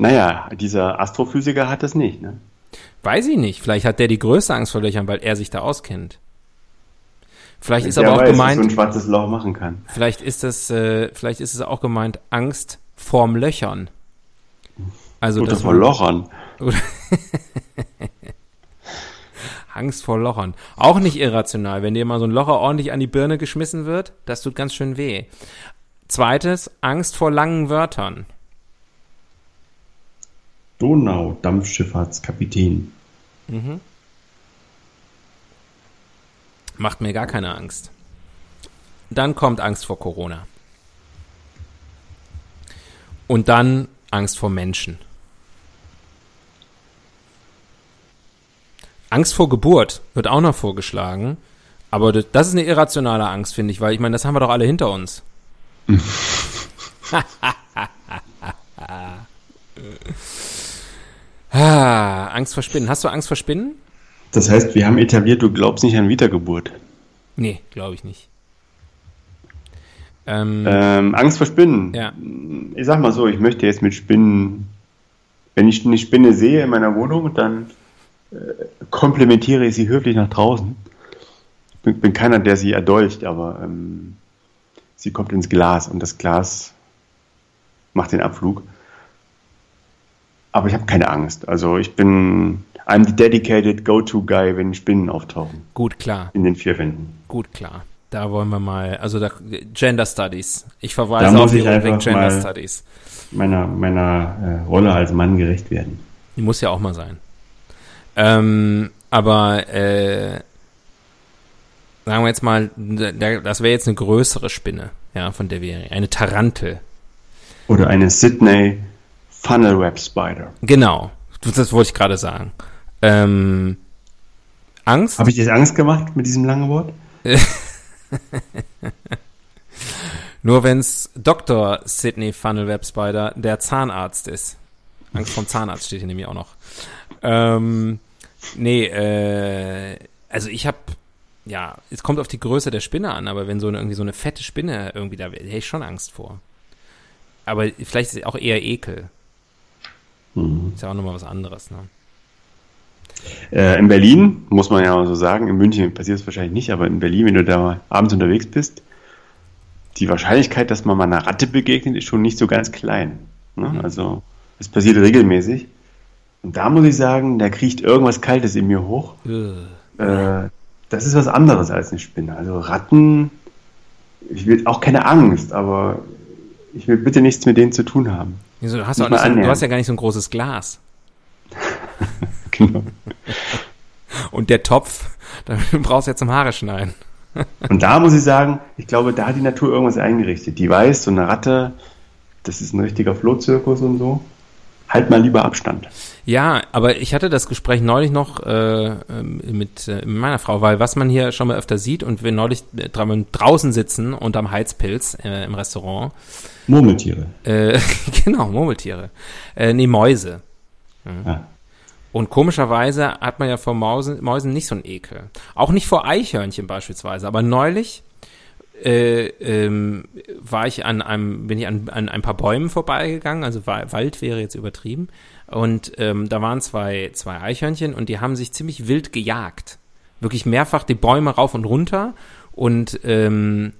[SPEAKER 2] Naja, dieser Astrophysiker hat das nicht, ne?
[SPEAKER 1] Weiß ich nicht. Vielleicht hat der die größte Angst vor Löchern, weil er sich da auskennt. Vielleicht ist aber auch weiß, gemeint.
[SPEAKER 2] so ein schwarzes Loch machen kann.
[SPEAKER 1] Vielleicht ist das, äh, vielleicht ist es auch gemeint Angst vorm Löchern.
[SPEAKER 2] Also oder vor Lochern.
[SPEAKER 1] Angst vor Lochern. Auch nicht irrational, wenn dir mal so ein Locher ordentlich an die Birne geschmissen wird, das tut ganz schön weh. Zweites, Angst vor langen Wörtern.
[SPEAKER 2] Donau, Dampfschifffahrtskapitän.
[SPEAKER 1] Mhm. Macht mir gar keine Angst. Dann kommt Angst vor Corona. Und dann Angst vor Menschen. Angst vor Geburt wird auch noch vorgeschlagen. Aber das ist eine irrationale Angst, finde ich, weil ich meine, das haben wir doch alle hinter uns. ah, Angst vor Spinnen. Hast du Angst vor Spinnen?
[SPEAKER 2] Das heißt, wir haben etabliert, du glaubst nicht an Wiedergeburt.
[SPEAKER 1] Nee, glaube ich nicht.
[SPEAKER 2] Ähm, ähm, Angst vor Spinnen.
[SPEAKER 1] Ja.
[SPEAKER 2] Ich sag mal so, ich möchte jetzt mit Spinnen, wenn ich eine Spinne sehe in meiner Wohnung, dann äh, komplementiere ich sie höflich nach draußen. Ich bin, bin keiner, der sie erdolcht, aber ähm, sie kommt ins Glas und das Glas macht den Abflug. Aber ich habe keine Angst. Also ich bin I'm the dedicated go-to-guy, wenn Spinnen auftauchen.
[SPEAKER 1] Gut, klar.
[SPEAKER 2] In den vier Wänden.
[SPEAKER 1] Gut, klar. Da wollen wir mal, also da, Gender Studies. Ich verweise auf die Rubrik Gender Studies.
[SPEAKER 2] Meiner, meiner äh, Rolle als Mann gerecht werden.
[SPEAKER 1] Die muss ja auch mal sein. Ähm, aber äh, sagen wir jetzt mal, das wäre jetzt eine größere Spinne, ja, von der wir eine Tarantel.
[SPEAKER 2] Oder eine Sydney Funnel Web Spider.
[SPEAKER 1] Genau, das wollte ich gerade sagen. Ähm, Angst?
[SPEAKER 2] Habe ich jetzt Angst gemacht mit diesem langen Wort?
[SPEAKER 1] Nur wenn es Dr. Sidney Funnel Web Spider der Zahnarzt ist. Angst vom Zahnarzt steht hier nämlich auch noch. Ähm, nee, äh, also ich habe, ja, es kommt auf die Größe der Spinne an, aber wenn so eine, irgendwie so eine fette Spinne irgendwie da wäre, hätte ich schon Angst vor. Aber vielleicht ist es auch eher Ekel. Mhm. Ist ja auch nochmal was anderes, ne?
[SPEAKER 2] Äh, in Berlin, muss man ja so sagen, in München passiert es wahrscheinlich nicht, aber in Berlin, wenn du da abends unterwegs bist, die Wahrscheinlichkeit, dass man mal einer Ratte begegnet, ist schon nicht so ganz klein. Ne? Mhm. Also, es passiert regelmäßig. Und da muss ich sagen, da kriecht irgendwas Kaltes in mir hoch. Äh, das ist was anderes als eine Spinne. Also Ratten, ich will auch keine Angst, aber ich will bitte nichts mit denen zu tun haben.
[SPEAKER 1] Wieso, du, hast so, du hast ja gar nicht so ein großes Glas.
[SPEAKER 2] genau.
[SPEAKER 1] Und der Topf, da brauchst du ja zum Haare schneiden.
[SPEAKER 2] Und da muss ich sagen, ich glaube, da hat die Natur irgendwas eingerichtet. Die weiß, so eine Ratte, das ist ein richtiger Flohzirkus und so. Halt mal lieber Abstand.
[SPEAKER 1] Ja, aber ich hatte das Gespräch neulich noch äh, ähm, mit, äh, meiner Frau, weil was man hier schon mal öfter sieht und wir neulich äh, draußen sitzen unterm Heizpilz äh, im Restaurant.
[SPEAKER 2] Murmeltiere.
[SPEAKER 1] Äh, genau, Murmeltiere. Äh, nee, Mäuse. Mhm. Ah. Und komischerweise hat man ja vor Mausen, Mäusen nicht so einen Ekel. Auch nicht vor Eichhörnchen beispielsweise. Aber neulich äh, ähm, war ich an einem, bin ich an, an ein paar Bäumen vorbeigegangen, also Wald wäre jetzt übertrieben. Und ähm, da waren zwei, zwei Eichhörnchen und die haben sich ziemlich wild gejagt. Wirklich mehrfach die Bäume rauf und runter und ähm,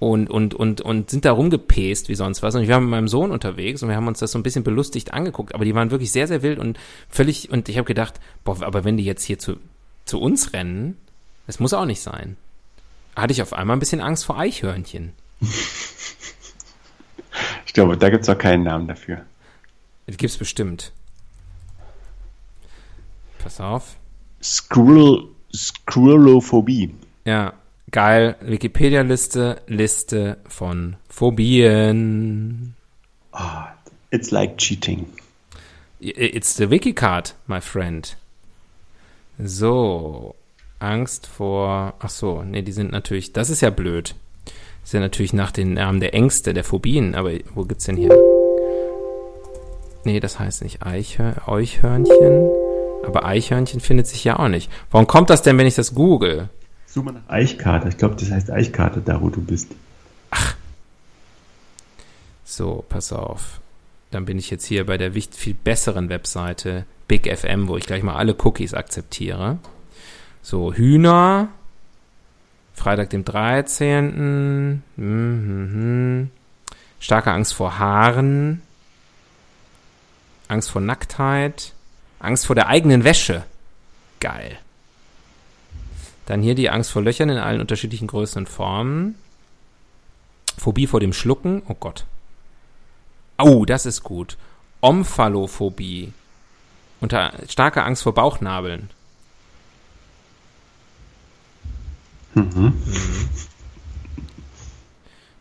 [SPEAKER 1] und, und, und, und sind da rumgepäst wie sonst was. Und ich war mit meinem Sohn unterwegs und wir haben uns das so ein bisschen belustigt angeguckt. Aber die waren wirklich sehr, sehr wild und völlig, und ich habe gedacht, boah, aber wenn die jetzt hier zu, zu uns rennen, das muss auch nicht sein. Hatte ich auf einmal ein bisschen Angst vor Eichhörnchen.
[SPEAKER 2] Ich glaube, da gibt es auch keinen Namen dafür.
[SPEAKER 1] Das gibt's bestimmt. Pass auf.
[SPEAKER 2] Squirrel, Squirrelophobie.
[SPEAKER 1] Ja, geil. Wikipedia-Liste, Liste von Phobien.
[SPEAKER 2] It's like cheating.
[SPEAKER 1] It's the Wikicard, my friend. So, Angst vor. Ach so, nee, die sind natürlich. Das ist ja blöd. Das ist ja natürlich nach den Namen der Ängste, der Phobien. Aber wo gibt's denn hier? Nee, das heißt nicht Eichhör Eichhörnchen. Aber Eichhörnchen findet sich ja auch nicht. Warum kommt das denn, wenn ich das google?
[SPEAKER 2] Such mal nach Eichkarte. Ich glaube, das heißt Eichkarte, da wo du bist.
[SPEAKER 1] So, pass auf. Dann bin ich jetzt hier bei der viel besseren Webseite Big FM, wo ich gleich mal alle Cookies akzeptiere. So, Hühner. Freitag, dem 13. Mhm, mhm. Starke Angst vor Haaren. Angst vor Nacktheit. Angst vor der eigenen Wäsche. Geil. Dann hier die Angst vor Löchern in allen unterschiedlichen Größen und Formen. Phobie vor dem Schlucken. Oh Gott. Oh, das ist gut. Omphalophobie. Unter starke Angst vor Bauchnabeln. Mhm.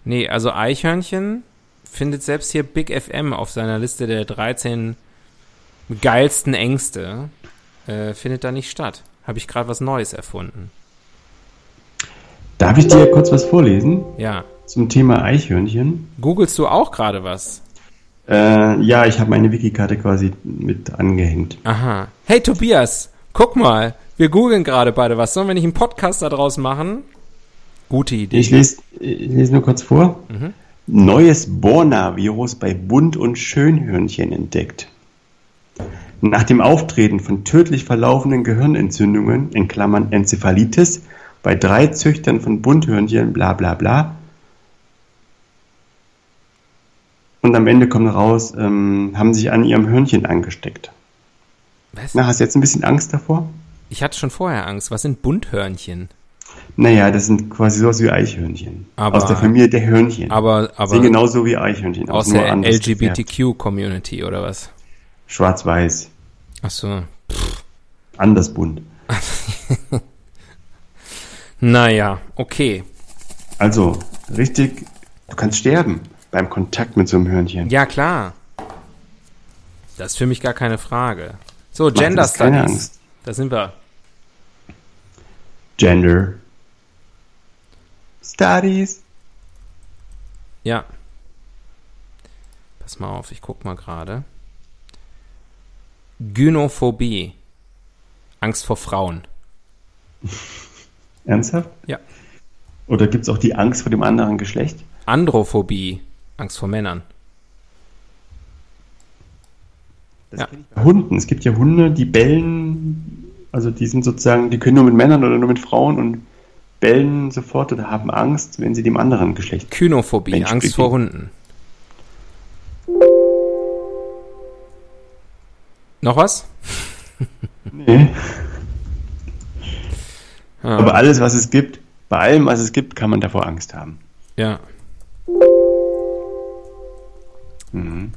[SPEAKER 1] Nee, also Eichhörnchen findet selbst hier Big FM auf seiner Liste der 13 geilsten Ängste, äh, findet da nicht statt. Habe ich gerade was Neues erfunden.
[SPEAKER 2] Darf ich dir kurz was vorlesen
[SPEAKER 1] Ja.
[SPEAKER 2] zum Thema Eichhörnchen?
[SPEAKER 1] Googlest du auch gerade was?
[SPEAKER 2] Äh, ja, ich habe meine Wikikarte quasi mit angehängt.
[SPEAKER 1] Aha. Hey Tobias, guck mal, wir googeln gerade beide was. Sollen wir nicht einen Podcast daraus machen? Gute Idee.
[SPEAKER 2] Ich lese, ich lese nur kurz vor. Neues Borna-Virus bei Bunt- und Schönhörnchen entdeckt. Nach dem Auftreten von tödlich verlaufenden Gehirnentzündungen, in Klammern Enzephalitis, bei drei Züchtern von Bunthörnchen, bla bla bla. Und am Ende kommt raus, ähm, haben sich an ihrem Hörnchen angesteckt.
[SPEAKER 1] Was?
[SPEAKER 2] Na, hast du jetzt ein bisschen Angst davor?
[SPEAKER 1] Ich hatte schon vorher Angst. Was sind Bunthörnchen?
[SPEAKER 2] Naja, das sind quasi sowas wie Eichhörnchen.
[SPEAKER 1] Aber-
[SPEAKER 2] aus der Familie der Hörnchen.
[SPEAKER 1] Aber, aber
[SPEAKER 2] Sehen genauso wie Eichhörnchen
[SPEAKER 1] aus
[SPEAKER 2] nur
[SPEAKER 1] der. LGBTQ-Community oder was?
[SPEAKER 2] Schwarz-Weiß,
[SPEAKER 1] Ach so.
[SPEAKER 2] anders bunt.
[SPEAKER 1] Naja, okay.
[SPEAKER 2] Also, richtig, du kannst sterben beim Kontakt mit so einem Hörnchen.
[SPEAKER 1] Ja, klar. Das ist für mich gar keine Frage. So, Gender Studies. Da sind wir.
[SPEAKER 2] Gender. Studies.
[SPEAKER 1] Ja. Pass mal auf, ich guck mal gerade. Gynophobie. Angst vor Frauen.
[SPEAKER 2] Ernsthaft?
[SPEAKER 1] Ja.
[SPEAKER 2] Oder gibt es auch die Angst vor dem anderen Geschlecht?
[SPEAKER 1] Androphobie. Angst vor Männern.
[SPEAKER 2] Das
[SPEAKER 1] Ja.
[SPEAKER 2] Hunden. Es gibt ja Hunde, die bellen, also die sind sozusagen, die können nur mit Männern oder nur mit Frauen und bellen sofort oder haben Angst, wenn sie dem anderen Geschlecht.
[SPEAKER 1] Kynophobie.
[SPEAKER 2] Mensch,
[SPEAKER 1] Angst vor Hunden. Noch was?
[SPEAKER 2] Nee.
[SPEAKER 1] Ah,
[SPEAKER 2] Aber alles, was es gibt, bei allem, was es gibt, kann man davor Angst haben.
[SPEAKER 1] ja.
[SPEAKER 2] Mhm.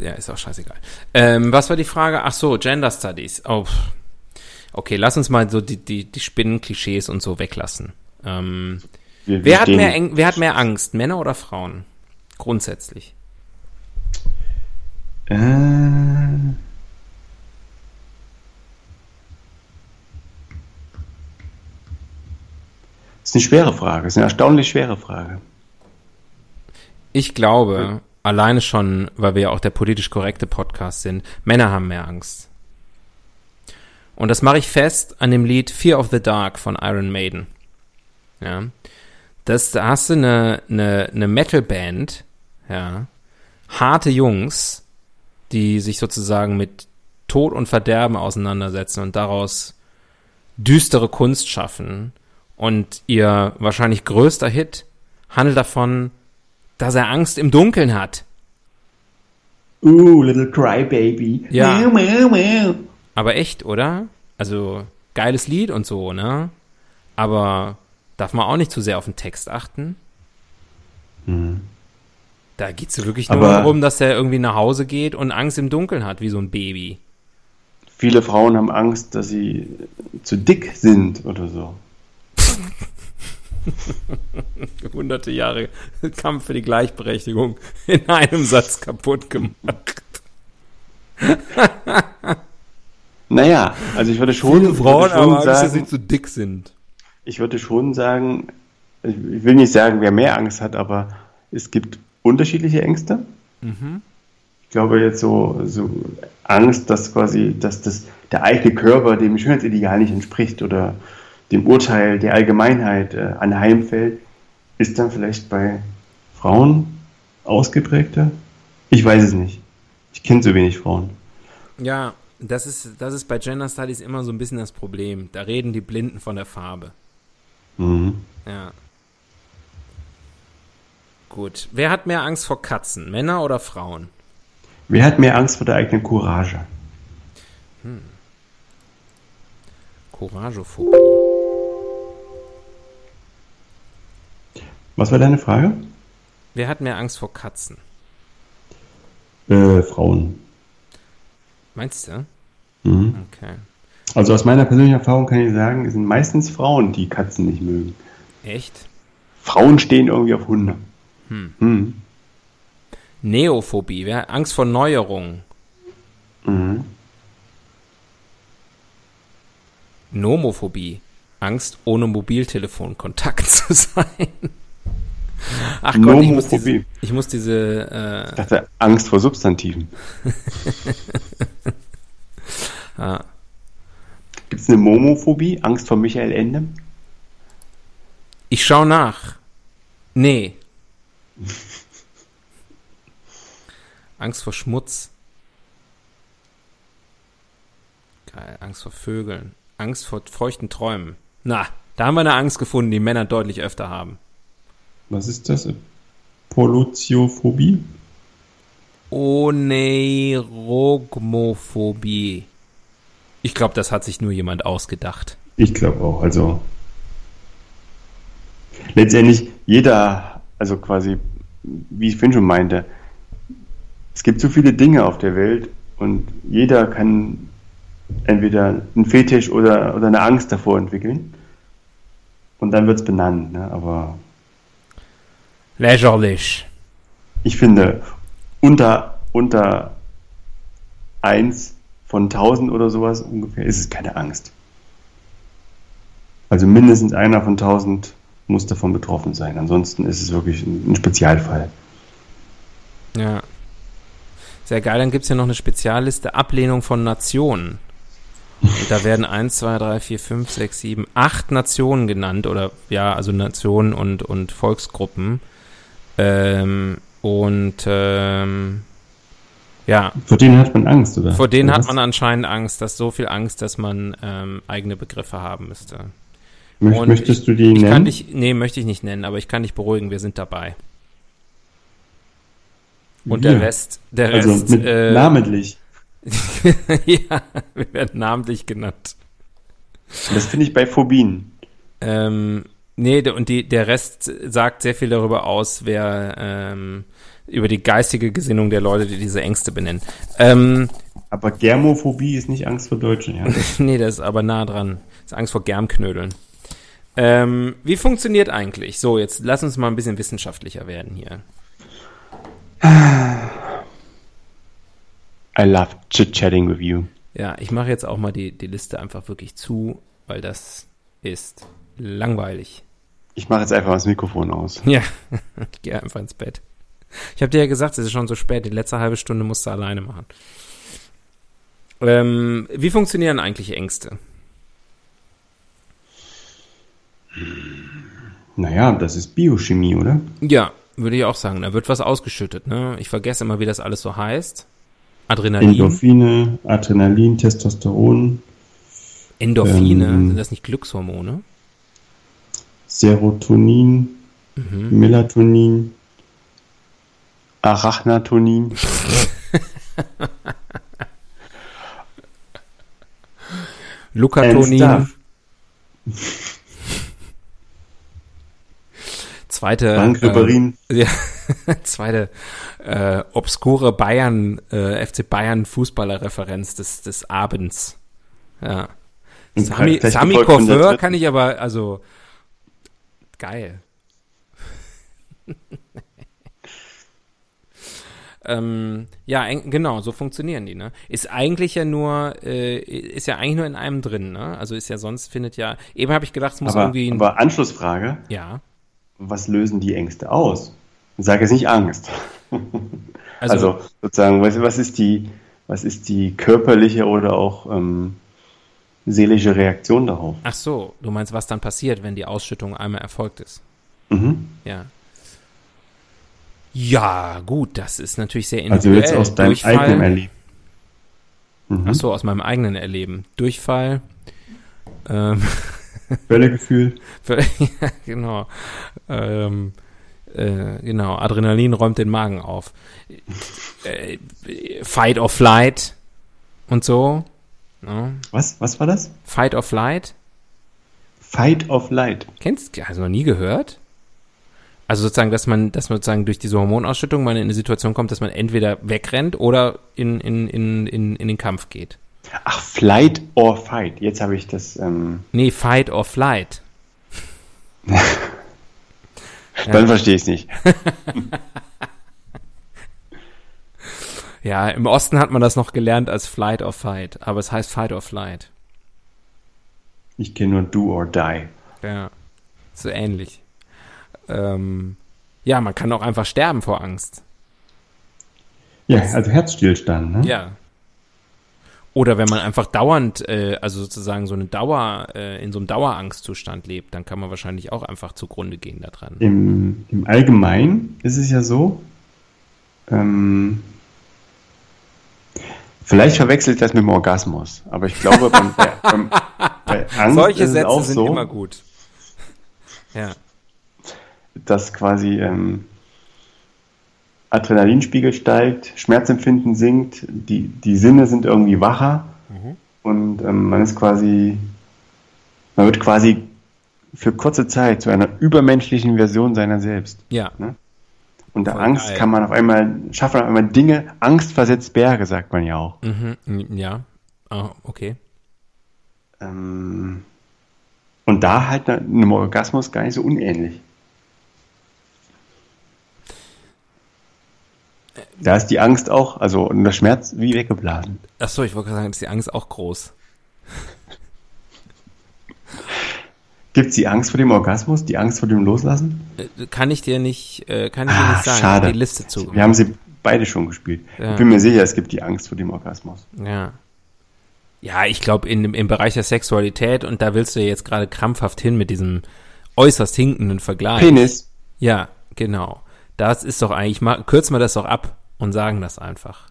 [SPEAKER 1] Ja, ist auch scheißegal. Ähm, was war die Frage? Ach so, Gender Studies. Oh. Okay, lass uns mal so die, die, die Spinnenklischees und so weglassen. Ähm,
[SPEAKER 2] Wir,
[SPEAKER 1] wer, hat mehr, wer hat mehr Angst? Männer oder Frauen? Grundsätzlich.
[SPEAKER 2] Äh, das ist eine schwere Frage. Das ist eine erstaunlich schwere Frage.
[SPEAKER 1] Ich glaube, alleine schon, weil wir ja auch der politisch korrekte Podcast sind, Männer haben mehr Angst. Und das mache ich fest an dem Lied Fear of the Dark von Iron Maiden. Ja. Das, da hast du eine, eine, eine Metalband, ja, harte Jungs, die sich sozusagen mit Tod und Verderben auseinandersetzen und daraus düstere Kunst schaffen. Und ihr wahrscheinlich größter Hit handelt davon, dass er Angst im Dunkeln hat.
[SPEAKER 2] Uh, little crybaby.
[SPEAKER 1] Ja.
[SPEAKER 2] Meow, meow, meow.
[SPEAKER 1] Aber echt, oder? Also, geiles Lied und so, ne? Aber darf man auch nicht zu sehr auf den Text achten?
[SPEAKER 2] Mhm.
[SPEAKER 1] Da geht es wirklich nur
[SPEAKER 2] Aber-
[SPEAKER 1] darum, dass er irgendwie nach Hause geht und Angst im Dunkeln hat, wie so ein Baby.
[SPEAKER 2] Viele Frauen haben Angst, dass sie zu dick sind oder so.
[SPEAKER 1] Hunderte Jahre Kampf für die Gleichberechtigung in einem Satz kaputt gemacht.
[SPEAKER 2] Naja, also ich würde schon,
[SPEAKER 1] Viele Frauen
[SPEAKER 2] schon
[SPEAKER 1] Angst, dass
[SPEAKER 2] sagen,
[SPEAKER 1] sie zu dick sind.
[SPEAKER 2] ich würde schon sagen, ich will nicht sagen, wer mehr Angst hat, aber es gibt unterschiedliche Ängste. Ich glaube jetzt so, so Angst, dass quasi, dass das der eigene Körper dem Schönheitsideal nicht entspricht oder dem Urteil der Allgemeinheit äh, anheimfällt, ist dann vielleicht bei Frauen ausgeprägter? Ich weiß es nicht. Ich kenne so wenig Frauen.
[SPEAKER 1] Ja, das ist, das ist bei Gender Studies immer so ein bisschen das Problem. Da reden die Blinden von der Farbe.
[SPEAKER 2] Mhm.
[SPEAKER 1] Ja. Gut. Wer hat mehr Angst vor Katzen? Männer oder Frauen?
[SPEAKER 2] Wer hat mehr Angst vor der eigenen Courage?
[SPEAKER 1] Courageophobie.
[SPEAKER 2] Was war deine Frage?
[SPEAKER 1] Wer hat mehr Angst vor Katzen?
[SPEAKER 2] Äh, Frauen.
[SPEAKER 1] Meinst du?
[SPEAKER 2] Mhm.
[SPEAKER 1] Okay.
[SPEAKER 2] Also aus meiner persönlichen Erfahrung kann ich sagen, es sind meistens Frauen, die Katzen nicht mögen.
[SPEAKER 1] Echt?
[SPEAKER 2] Frauen stehen irgendwie auf Hunde. Hm.
[SPEAKER 1] Neophobie. Wer hat Angst vor Neuerungen?
[SPEAKER 2] Mhm.
[SPEAKER 1] Nomophobie. Angst, ohne Mobiltelefon Kontakt zu sein. Ach Gott, ich muss diese, ich muss diese
[SPEAKER 2] Ich
[SPEAKER 1] äh,
[SPEAKER 2] dachte, Angst vor Substantiven.
[SPEAKER 1] ah,
[SPEAKER 2] Gibt es eine Momophobie? Angst vor Michael Ende?
[SPEAKER 1] ich schau nach. Nee. Angst vor Schmutz. Geil, Angst vor Vögeln. Angst vor feuchten Träumen. Na, da haben wir eine Angst gefunden, die Männer deutlich öfter haben.
[SPEAKER 2] Was ist das? Polutiophobie?
[SPEAKER 1] Oneirogmophobie. Ich glaube, das hat sich nur jemand ausgedacht.
[SPEAKER 2] Ich glaube auch. Also letztendlich jeder, also quasi, wie ich vorhin schon meinte, es gibt so viele Dinge auf der Welt und jeder kann entweder einen Fetisch oder, oder eine Angst davor entwickeln. Und dann wird es benannt. Ne? Aber
[SPEAKER 1] Lächerlich.
[SPEAKER 2] ich finde, unter, unter eins von 1000 oder sowas ungefähr ist es keine Angst. Also mindestens einer von 1000 muss davon betroffen sein. Ansonsten ist es wirklich ein, Spezialfall.
[SPEAKER 1] Ja. Sehr geil, dann gibt's hier noch eine Spezialliste Ablehnung von Nationen. Und da werden 1, 2, 3, 4, 5, 6, 7, 8 Nationen genannt oder ja, also Nationen und, und Volksgruppen. Ähm, und ähm, ja,
[SPEAKER 2] Vor denen hat man Angst, oder?
[SPEAKER 1] vor denen
[SPEAKER 2] Oder
[SPEAKER 1] hat man anscheinend Angst, dass so viel Angst, dass man ähm, eigene Begriffe haben müsste.
[SPEAKER 2] Mö-
[SPEAKER 1] Und
[SPEAKER 2] Möchtest
[SPEAKER 1] ich,
[SPEAKER 2] du die
[SPEAKER 1] ich
[SPEAKER 2] nennen?
[SPEAKER 1] Kann dich, nee, möchte ich nicht nennen, aber ich kann dich beruhigen, wir sind dabei. Und
[SPEAKER 2] Wir.
[SPEAKER 1] der Rest, der
[SPEAKER 2] Also
[SPEAKER 1] Rest,
[SPEAKER 2] mit
[SPEAKER 1] äh,
[SPEAKER 2] namentlich.
[SPEAKER 1] ja, wir werden namentlich genannt.
[SPEAKER 2] Das finde ich bei Phobien.
[SPEAKER 1] Ähm, nee, und die, der Rest sagt sehr viel darüber aus, wer ähm, über die geistige Gesinnung der Leute, die diese Ängste benennen. Ähm,
[SPEAKER 2] Aber Germophobie ist nicht Angst vor Deutschen. Ja?
[SPEAKER 1] nee, das ist aber nah dran. Das ist Angst vor Germknödeln. Ähm, wie funktioniert eigentlich? So, jetzt lass uns mal ein bisschen wissenschaftlicher werden hier.
[SPEAKER 2] I love chit-chatting with you.
[SPEAKER 1] Ja, ich mache jetzt auch mal die, die Liste einfach wirklich zu, weil das ist langweilig.
[SPEAKER 2] Ich mache jetzt einfach das Mikrofon aus.
[SPEAKER 1] Ja, ich gehe einfach ins Bett. Ich habe dir ja gesagt, es ist schon so spät. Die letzte halbe Stunde musst du alleine machen. Ähm, wie funktionieren eigentlich Ängste?
[SPEAKER 2] Naja, das ist Biochemie, oder?
[SPEAKER 1] Ja, würde ich auch sagen. Da wird was ausgeschüttet. Ne? Ich vergesse immer, wie das alles so heißt. Adrenalin,
[SPEAKER 2] Endorphine, Adrenalin, Testosteron,
[SPEAKER 1] Endorphine,
[SPEAKER 2] Ähm.
[SPEAKER 1] sind das nicht Glückshormone?
[SPEAKER 2] Serotonin,
[SPEAKER 1] Mhm.
[SPEAKER 2] Melatonin, Arachnatonin. stuff.
[SPEAKER 1] Zweite, äh, ja, zweite äh, obskure Bayern, äh, FC Bayern Fußballerreferenz des, des Abends. Ja. Sami, Sami
[SPEAKER 2] dritten.
[SPEAKER 1] kann ich aber, also geil. ähm, ja, genau, so funktionieren die, ne? Ist eigentlich ja nur, äh, ist ja eigentlich nur in einem drin, ne? Also ist ja sonst findet ja, eben habe ich gedacht, es muss
[SPEAKER 2] Aber,
[SPEAKER 1] irgendwie, ein,
[SPEAKER 2] aber Anschlussfrage,
[SPEAKER 1] ja.
[SPEAKER 2] was lösen die Ängste aus? Sag jetzt nicht Angst.
[SPEAKER 1] Also,
[SPEAKER 2] Also, sozusagen, was, was ist die, was ist die körperliche oder auch ähm, seelische Reaktion darauf?
[SPEAKER 1] ach so, du meinst, was dann passiert, wenn die Ausschüttung einmal erfolgt ist?
[SPEAKER 2] Mhm.
[SPEAKER 1] Ja. Ja, gut, das ist natürlich sehr
[SPEAKER 2] Also
[SPEAKER 1] individuell.
[SPEAKER 2] jetzt aus deinem
[SPEAKER 1] Durchfall,
[SPEAKER 2] eigenen Erleben. Mhm.
[SPEAKER 1] Ach so, aus meinem eigenen Erleben. Durchfall. Ähm,
[SPEAKER 2] Völlegefühl.
[SPEAKER 1] ja, genau. Ähm, äh, genau, Adrenalin räumt den Magen auf. Äh, Fight or Flight und so. Ne?
[SPEAKER 2] Was, was war das?
[SPEAKER 1] Fight or Flight.
[SPEAKER 2] Fight of Light.
[SPEAKER 1] Kennst du, also noch nie gehört? Also sozusagen, dass man, dass man sozusagen durch diese Hormonausschüttung mal in eine Situation kommt, dass man entweder wegrennt oder in, in, in, in, in den Kampf geht.
[SPEAKER 2] Ach, Flight or Fight. Jetzt habe ich das. Ähm,
[SPEAKER 1] Nee, Fight or Flight.
[SPEAKER 2] Dann verstehe ich es nicht.
[SPEAKER 1] Ja, im Osten hat man das noch gelernt als Flight or Fight, aber es heißt Fight or Flight.
[SPEAKER 2] Ich kenne nur Do or Die.
[SPEAKER 1] Ja, so ähnlich. Ähm, ja, man kann auch einfach sterben vor Angst.
[SPEAKER 2] Ja, also Herzstillstand. Ne?
[SPEAKER 1] Ja. Oder wenn man einfach dauernd, äh, also sozusagen so eine Dauer, äh, in so einem Dauerangstzustand lebt, dann kann man wahrscheinlich auch einfach zugrunde gehen daran.
[SPEAKER 2] Im, Im Allgemeinen ist es ja so, ähm, vielleicht verwechselt das mit dem Orgasmus, aber ich glaube, beim, bei, beim, bei Angst
[SPEAKER 1] Solche
[SPEAKER 2] ist es
[SPEAKER 1] Sätze sind
[SPEAKER 2] so,
[SPEAKER 1] immer gut. Ja.
[SPEAKER 2] dass quasi ähm, Adrenalinspiegel steigt, Schmerzempfinden sinkt, die, die Sinne sind irgendwie wacher und ähm, man ist quasi, man wird quasi für kurze Zeit zu einer übermenschlichen Version seiner selbst.
[SPEAKER 1] Ja.
[SPEAKER 2] Und der
[SPEAKER 1] Voll
[SPEAKER 2] Angst
[SPEAKER 1] geil.
[SPEAKER 2] kann man auf einmal, schafft man auf einmal Dinge, Angst versetzt Berge, sagt man ja auch.
[SPEAKER 1] Mhm. Ja. Ah, okay.
[SPEAKER 2] Ähm, und da halt ne- einem Orgasmus gar nicht so unähnlich. Da ist die Angst auch, also und der Schmerz wie weggeblasen.
[SPEAKER 1] Achso, ich wollte gerade sagen, ist die Angst auch groß.
[SPEAKER 2] Gibt es die Angst vor dem Orgasmus, die Angst vor dem Loslassen?
[SPEAKER 1] Äh, Kann ich dir nicht, äh, kann ich dir
[SPEAKER 2] Ah,
[SPEAKER 1] nicht sagen.
[SPEAKER 2] schade.
[SPEAKER 1] Die Liste zu.
[SPEAKER 2] Wir haben sie beide schon gespielt.
[SPEAKER 1] Ja.
[SPEAKER 2] Ich bin mir sicher, es gibt die Angst vor dem Orgasmus.
[SPEAKER 1] Ja. Ja, ich glaube, in dem- im Bereich der Sexualität, und da willst du ja jetzt gerade krampfhaft hin mit diesem äußerst hinkenden Vergleich.
[SPEAKER 2] Penis.
[SPEAKER 1] Ja, genau. Das ist doch eigentlich, mal, kürzen wir das doch ab und sagen das einfach.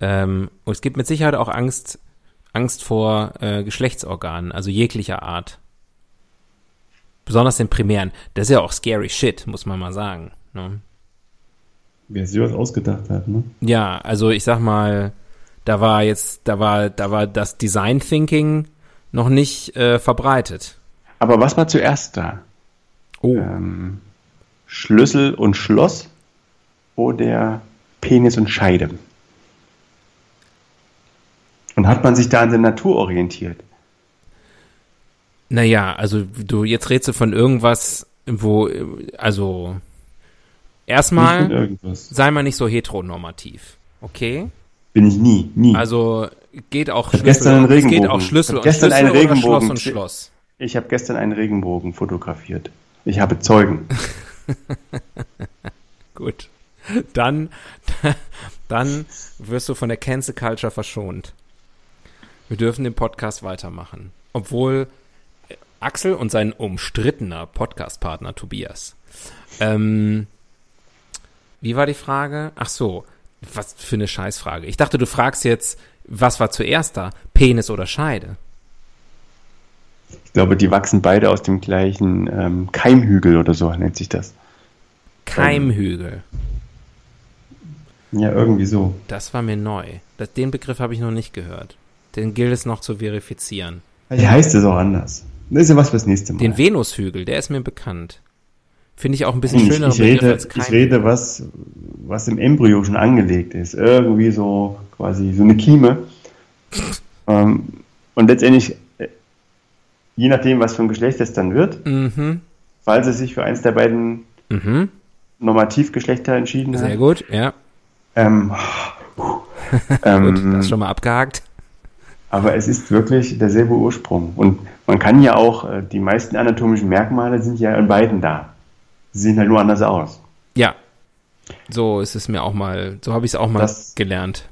[SPEAKER 1] Ähm, und es gibt mit Sicherheit auch Angst, Angst vor äh, Geschlechtsorganen, also jeglicher Art. Besonders den primären. Das ist ja auch scary shit, muss man mal sagen. Ne?
[SPEAKER 2] Wer sich was ausgedacht hat, ne?
[SPEAKER 1] Ja, also ich sag mal, da war jetzt, da war, da war das Design Thinking noch nicht äh, verbreitet.
[SPEAKER 2] Aber was war zuerst da?
[SPEAKER 1] Oh.
[SPEAKER 2] Ähm, Schlüssel und Schloss oder Penis und Scheide? Und hat man sich da an der Natur orientiert?
[SPEAKER 1] Naja, also du jetzt redest du von irgendwas, wo, also erstmal sei mal nicht so heteronormativ, okay?
[SPEAKER 2] Bin ich nie, nie.
[SPEAKER 1] Also geht auch
[SPEAKER 2] hab gestern einen
[SPEAKER 1] es geht
[SPEAKER 2] Regenbogen.
[SPEAKER 1] auch Schlüssel und
[SPEAKER 2] gestern
[SPEAKER 1] Schlüssel
[SPEAKER 2] einen Regenbogen
[SPEAKER 1] Schloss und. Schloss.
[SPEAKER 2] ich habe gestern einen Regenbogen fotografiert. Ich habe Zeugen.
[SPEAKER 1] Gut. Dann, dann wirst du von der Cancel Culture verschont. Wir dürfen den Podcast weitermachen. Obwohl Axel und sein umstrittener Podcastpartner Tobias. Ähm, wie war die Frage? Ach so, was für eine Scheißfrage. Ich dachte, du fragst jetzt, was war zuerst da? Penis oder Scheide?
[SPEAKER 2] Ich glaube, die wachsen beide aus dem gleichen ähm, Keimhügel oder so nennt sich das.
[SPEAKER 1] Keimhügel.
[SPEAKER 2] Ja, irgendwie so.
[SPEAKER 1] Das war mir neu. Das, den Begriff habe ich noch nicht gehört. Den gilt es noch zu verifizieren.
[SPEAKER 2] Vielleicht heißt es auch anders. Das ist ja was fürs nächste Mal.
[SPEAKER 1] Den Venushügel, der ist mir bekannt. Finde ich auch ein bisschen
[SPEAKER 2] Ich,
[SPEAKER 1] schöner
[SPEAKER 2] ich, rede, ich rede was, was im Embryo schon angelegt ist. Irgendwie so quasi so eine Kieme. ähm, und letztendlich, äh, je nachdem, was für ein Geschlecht es dann wird,
[SPEAKER 1] Mhm.
[SPEAKER 2] falls es sich für eins der beiden
[SPEAKER 1] Mhm.
[SPEAKER 2] Normativgeschlechter entschieden
[SPEAKER 1] Sehr
[SPEAKER 2] hat.
[SPEAKER 1] gut, ja.
[SPEAKER 2] Ähm,
[SPEAKER 1] Gut,
[SPEAKER 2] ähm,
[SPEAKER 1] das ist schon mal abgehakt.
[SPEAKER 2] Aber es ist wirklich derselbe Ursprung. Und man kann ja auch, äh, die meisten anatomischen Merkmale sind ja in beiden da. Sie sehen halt nur anders aus.
[SPEAKER 1] Ja. So ist es mir auch mal, so habe ich es auch mal
[SPEAKER 2] Das-
[SPEAKER 1] gelernt.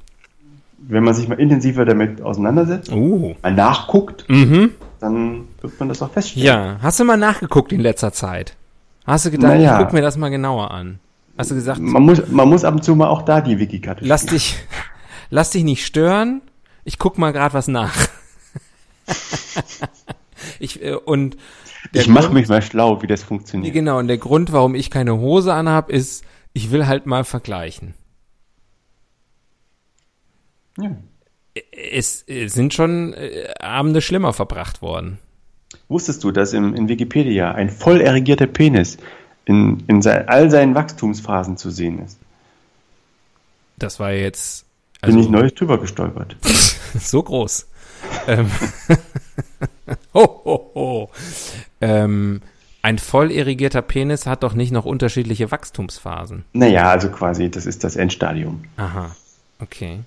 [SPEAKER 2] Wenn man sich mal intensiver damit auseinandersetzt,
[SPEAKER 1] Uh.
[SPEAKER 2] mal nachguckt,
[SPEAKER 1] Mhm.
[SPEAKER 2] dann wird man das auch feststellen.
[SPEAKER 1] Ja, hast du mal nachgeguckt in letzter Zeit? Hast du gedacht,
[SPEAKER 2] Naja.
[SPEAKER 1] ich guck mir das mal genauer an? Hast du gesagt,
[SPEAKER 2] Man muss, man muss ab und zu mal auch da die Wikikarte
[SPEAKER 1] lass dich, lass dich nicht stören, ich guck mal gerade was nach. ich, äh, und
[SPEAKER 2] Ich mache mich mal schlau, wie das funktioniert.
[SPEAKER 1] Genau, und der Grund, warum ich keine Hose anhab, ist, ich will halt mal vergleichen.
[SPEAKER 2] Ja.
[SPEAKER 1] Es, äh, sind schon äh, Abende schlimmer verbracht worden.
[SPEAKER 2] Wusstest du, dass im, in Wikipedia ein voll erregierter Penis in, in sei, all seinen Wachstumsphasen zu sehen ist?
[SPEAKER 1] Das war jetzt
[SPEAKER 2] Bin
[SPEAKER 1] also,
[SPEAKER 2] ich neulich drüber gestolpert.
[SPEAKER 1] so groß. ähm, ho, ho, ho. Ähm, ein voll irrigierter Penis hat doch nicht noch unterschiedliche Wachstumsphasen.
[SPEAKER 2] Naja, also quasi, das ist das Endstadium.
[SPEAKER 1] Aha, okay.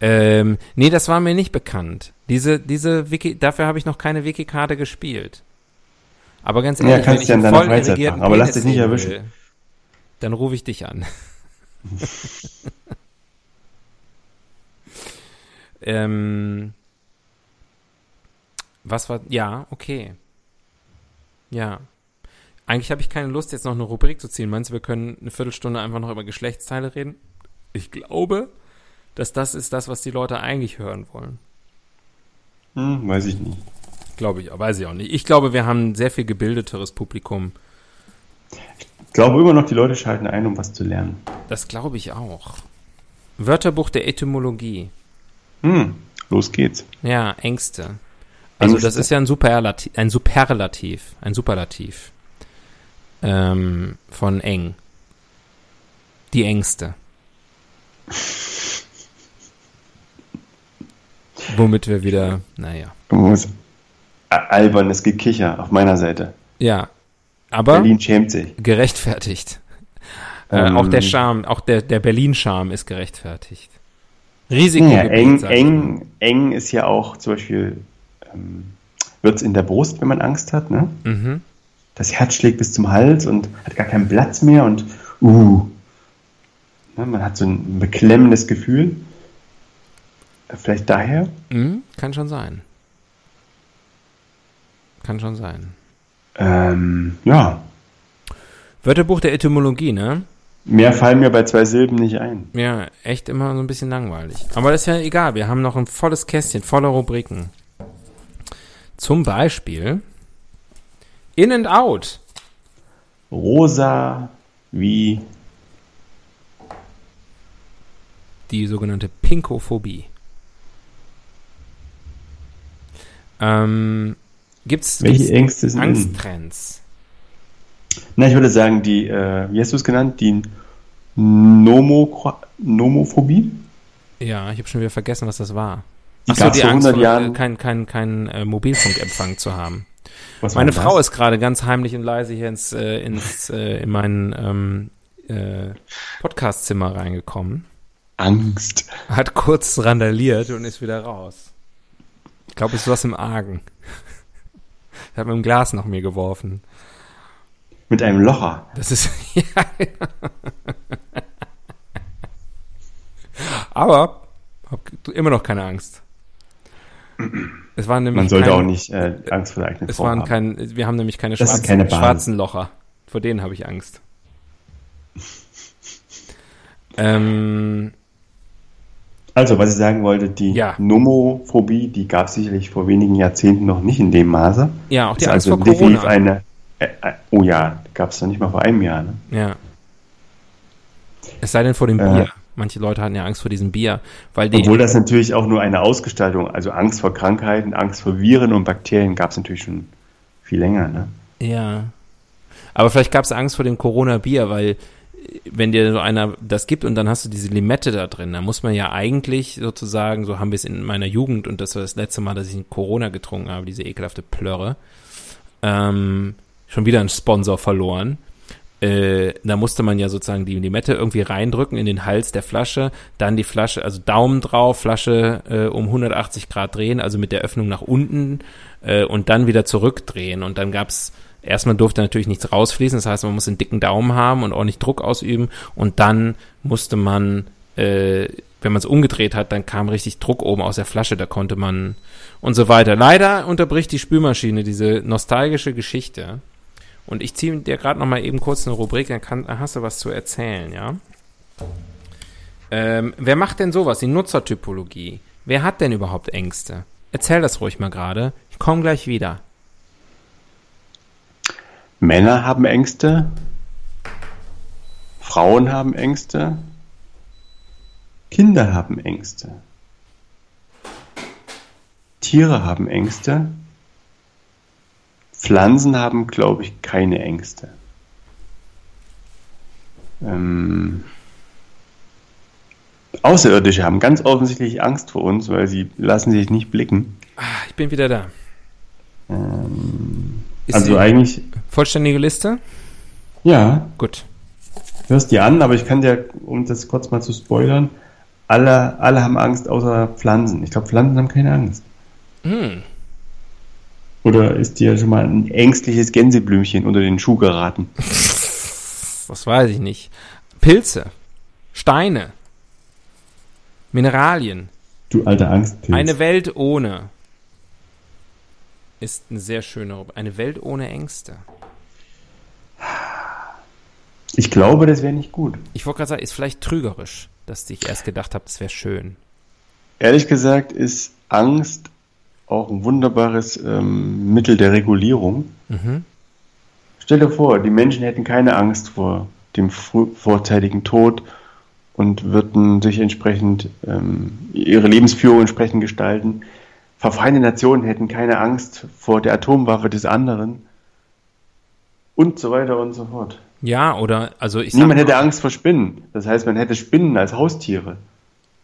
[SPEAKER 1] Ähm, nee, das war mir nicht bekannt. Diese, diese Wiki, dafür habe ich noch keine Wiki-Karte gespielt. Aber ganz
[SPEAKER 2] Ja,
[SPEAKER 1] ehrlich,
[SPEAKER 2] kannst
[SPEAKER 1] wenn ich
[SPEAKER 2] ja
[SPEAKER 1] voll irrigierten
[SPEAKER 2] machen, aber lass
[SPEAKER 1] Penis
[SPEAKER 2] dich nicht erwischen.
[SPEAKER 1] will, Dann rufe ich dich an. ähm, was war, ja, okay. Ja. Eigentlich habe ich keine Lust, jetzt noch eine Rubrik zu ziehen. Meinst du, wir können eine Viertelstunde einfach noch über Geschlechtsteile reden? Ich glaube, dass das ist das, was die Leute eigentlich hören wollen.
[SPEAKER 2] Hm, weiß ich nicht.
[SPEAKER 1] Glaube ich, weiß ich auch nicht. Ich glaube, wir haben ein sehr viel gebildeteres Publikum.
[SPEAKER 2] Ich glaube immer noch, die Leute schalten ein, um was zu lernen.
[SPEAKER 1] Das glaube ich auch. Wörterbuch der Etymologie.
[SPEAKER 2] Hm, los geht's.
[SPEAKER 1] Ja, Ängste. Also
[SPEAKER 2] Ängste.
[SPEAKER 1] das ist ja ein Superlativ, ein Superlativ, ein Superlativ ähm, von eng. Die Ängste. Womit wir wieder, naja.
[SPEAKER 2] Albernes Gekicher auf meiner Seite.
[SPEAKER 1] Ja, aber
[SPEAKER 2] Berlin schämt sich.
[SPEAKER 1] gerechtfertigt. Äh,
[SPEAKER 2] Ähm.
[SPEAKER 1] auch der Charme, auch der, der Berlin-Charme ist gerechtfertigt. Risiko.
[SPEAKER 2] Ja, eng, eng, eng ist ja auch zum Beispiel, ähm, wird's in der Brust, wenn man Angst hat, ne?
[SPEAKER 1] Mhm.
[SPEAKER 2] Das Herz schlägt bis zum Hals und hat gar keinen Platz mehr und uh, ne, man hat so ein beklemmendes Gefühl. Vielleicht daher?
[SPEAKER 1] Mhm, kann schon sein. Kann schon sein.
[SPEAKER 2] Ähm, ja,
[SPEAKER 1] Wörterbuch der Etymologie, ne?
[SPEAKER 2] Mehr fallen mir bei zwei Silben nicht ein.
[SPEAKER 1] Ja, echt immer so ein bisschen langweilig. Aber das ist ja egal. Wir haben noch ein volles Kästchen voller Rubriken. Zum Beispiel In and Out.
[SPEAKER 2] Rosa wie
[SPEAKER 1] Die sogenannte Pinkophobie. Ähm, gibt's,
[SPEAKER 2] Welche
[SPEAKER 1] gibt's
[SPEAKER 2] Ängste sind
[SPEAKER 1] Angsttrends?
[SPEAKER 2] Na, ich würde sagen, die, äh, wie hast du es genannt? Die Nomo Nomophobie?
[SPEAKER 1] Ja, ich habe schon wieder vergessen, was das war.
[SPEAKER 2] Die
[SPEAKER 1] Ach so,
[SPEAKER 2] gab's
[SPEAKER 1] die Angst,
[SPEAKER 2] 100
[SPEAKER 1] vor,
[SPEAKER 2] Jahren.
[SPEAKER 1] äh, kein, kein, kein äh, Mobilfunkempfang zu haben.
[SPEAKER 2] Was
[SPEAKER 1] Meine Frau ist gerade ganz heimlich und leise hier ins, äh, ins äh, in mein ähm, äh, Podcastzimmer reingekommen,
[SPEAKER 2] Angst.
[SPEAKER 1] hat kurz randaliert und ist wieder raus. Ich glaube, es ist was im Argen. hat mit dem Glas nach mir geworfen.
[SPEAKER 2] Mit einem Locher.
[SPEAKER 1] Das ist ja. Aber hab immer noch keine Angst. Es waren nämlich
[SPEAKER 2] Man sollte
[SPEAKER 1] kein,
[SPEAKER 2] auch nicht äh, Angst vor der eigenen
[SPEAKER 1] Es
[SPEAKER 2] Frau
[SPEAKER 1] waren
[SPEAKER 2] haben.
[SPEAKER 1] kein, wir haben nämlich keine
[SPEAKER 2] Das
[SPEAKER 1] schwarzen,
[SPEAKER 2] keine
[SPEAKER 1] schwarzen Locher. Vor denen habe ich Angst. ähm,
[SPEAKER 2] Also, was ich sagen wollte, die
[SPEAKER 1] Ja.
[SPEAKER 2] Nomophobie, die gab es sicherlich vor wenigen Jahrzehnten noch nicht in dem Maße.
[SPEAKER 1] ja, auch die
[SPEAKER 2] ist
[SPEAKER 1] Angst
[SPEAKER 2] also
[SPEAKER 1] vor Corona.
[SPEAKER 2] eine. Äh, äh, oh ja, gab es noch nicht mal vor einem Jahr. Ne?
[SPEAKER 1] Ja. Es sei denn vor dem
[SPEAKER 2] Äh.
[SPEAKER 1] Bier. Manche Leute hatten ja Angst vor diesem Bier, weil die
[SPEAKER 2] Obwohl das natürlich auch nur eine Ausgestaltung, also Angst vor Krankheiten, Angst vor Viren und Bakterien gab es natürlich schon viel länger. Ne?
[SPEAKER 1] Ja. Aber vielleicht gab es Angst vor dem Corona-Bier, weil äh, wenn dir so einer das gibt und dann hast du diese Limette da drin, dann muss man ja eigentlich sozusagen, so haben wir es in meiner Jugend und das war das letzte Mal, dass ich Corona getrunken habe, diese ekelhafte Plörre, ähm, schon wieder einen Sponsor verloren. Äh, da musste man ja sozusagen die Limette irgendwie reindrücken in den Hals der Flasche, dann die Flasche, also Daumen drauf, Flasche äh, um 180 Grad drehen, also mit der Öffnung nach unten äh, und dann wieder zurückdrehen. Und dann gab's erstmal durfte natürlich nichts rausfließen, das heißt, man muss einen dicken Daumen haben und ordentlich Druck ausüben und dann musste man, äh, wenn man es umgedreht hat, dann kam richtig Druck oben aus der Flasche, da konnte man und so weiter. Leider unterbricht die Spülmaschine diese nostalgische Geschichte. Und ich ziehe dir gerade noch mal eben kurz eine Rubrik, dann, kann, dann hast du was zu erzählen, ja? Ähm, wer macht denn sowas? Die Nutzertypologie. Wer hat denn überhaupt Ängste? Erzähl das ruhig mal gerade. Ich komme gleich wieder.
[SPEAKER 2] Männer haben Ängste, Frauen haben Ängste, Kinder haben Ängste, Tiere haben Ängste, Pflanzen haben, glaube ich, keine Ängste. Ähm, Außerirdische haben ganz offensichtlich Angst vor uns, weil sie lassen sich nicht blicken.
[SPEAKER 1] Ah, ich bin wieder da.
[SPEAKER 2] Ähm,
[SPEAKER 1] Ist
[SPEAKER 2] also eigentlich,
[SPEAKER 1] vollständige Liste?
[SPEAKER 2] ja,
[SPEAKER 1] Gut.
[SPEAKER 2] hörst dir an, aber ich kann dir, um das kurz mal zu spoilern, alle, alle haben Angst außer Pflanzen. Ich glaube, Pflanzen haben keine Angst.
[SPEAKER 1] Hm.
[SPEAKER 2] Oder ist dir schon mal ein ängstliches Gänseblümchen unter den Schuh geraten?
[SPEAKER 1] Das weiß ich nicht. Pilze, Steine, Mineralien.
[SPEAKER 2] Du alter Angstpilz.
[SPEAKER 1] Eine Welt ohne ist eine sehr schöne. Eine Welt ohne Ängste.
[SPEAKER 2] ich glaube, das wäre nicht gut.
[SPEAKER 1] Ich wollte gerade sagen, ist vielleicht trügerisch, dass ich erst gedacht habe, das wäre schön.
[SPEAKER 2] Ehrlich gesagt ist Angst auch ein wunderbares ähm, Mittel der Regulierung.
[SPEAKER 1] Mhm.
[SPEAKER 2] Stell dir vor, die Menschen hätten keine Angst vor dem vorzeitigen Tod und würden sich entsprechend ähm, ihre Lebensführung entsprechend gestalten. Verfeindete Nationen hätten keine Angst vor der Atomwaffe des anderen und so weiter und so fort.
[SPEAKER 1] Ja, oder, also ich
[SPEAKER 2] Niemand hätte Angst vor Spinnen. Das heißt, man hätte Spinnen als Haustiere.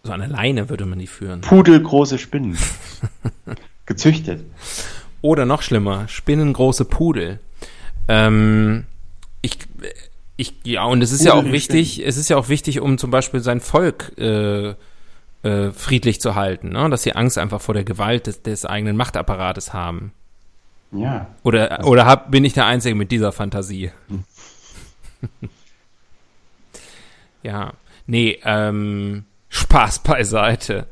[SPEAKER 1] so eine Leine würde man die führen.
[SPEAKER 2] Pudelgroße Spinnen. Gezüchtet.
[SPEAKER 1] Oder noch schlimmer, spinnengroße Pudel. Ähm, ich, ich, ja, und es ist ja auch
[SPEAKER 2] Pudel
[SPEAKER 1] wichtig, es ist ja auch wichtig, um zum Beispiel sein Volk äh, äh, friedlich zu halten, ne? dass sie Angst einfach vor der Gewalt des, des eigenen Machtapparates haben.
[SPEAKER 2] Ja.
[SPEAKER 1] Oder, oder hab, bin ich der Einzige mit dieser Fantasie? ja, nee, ähm, Spaß beiseite.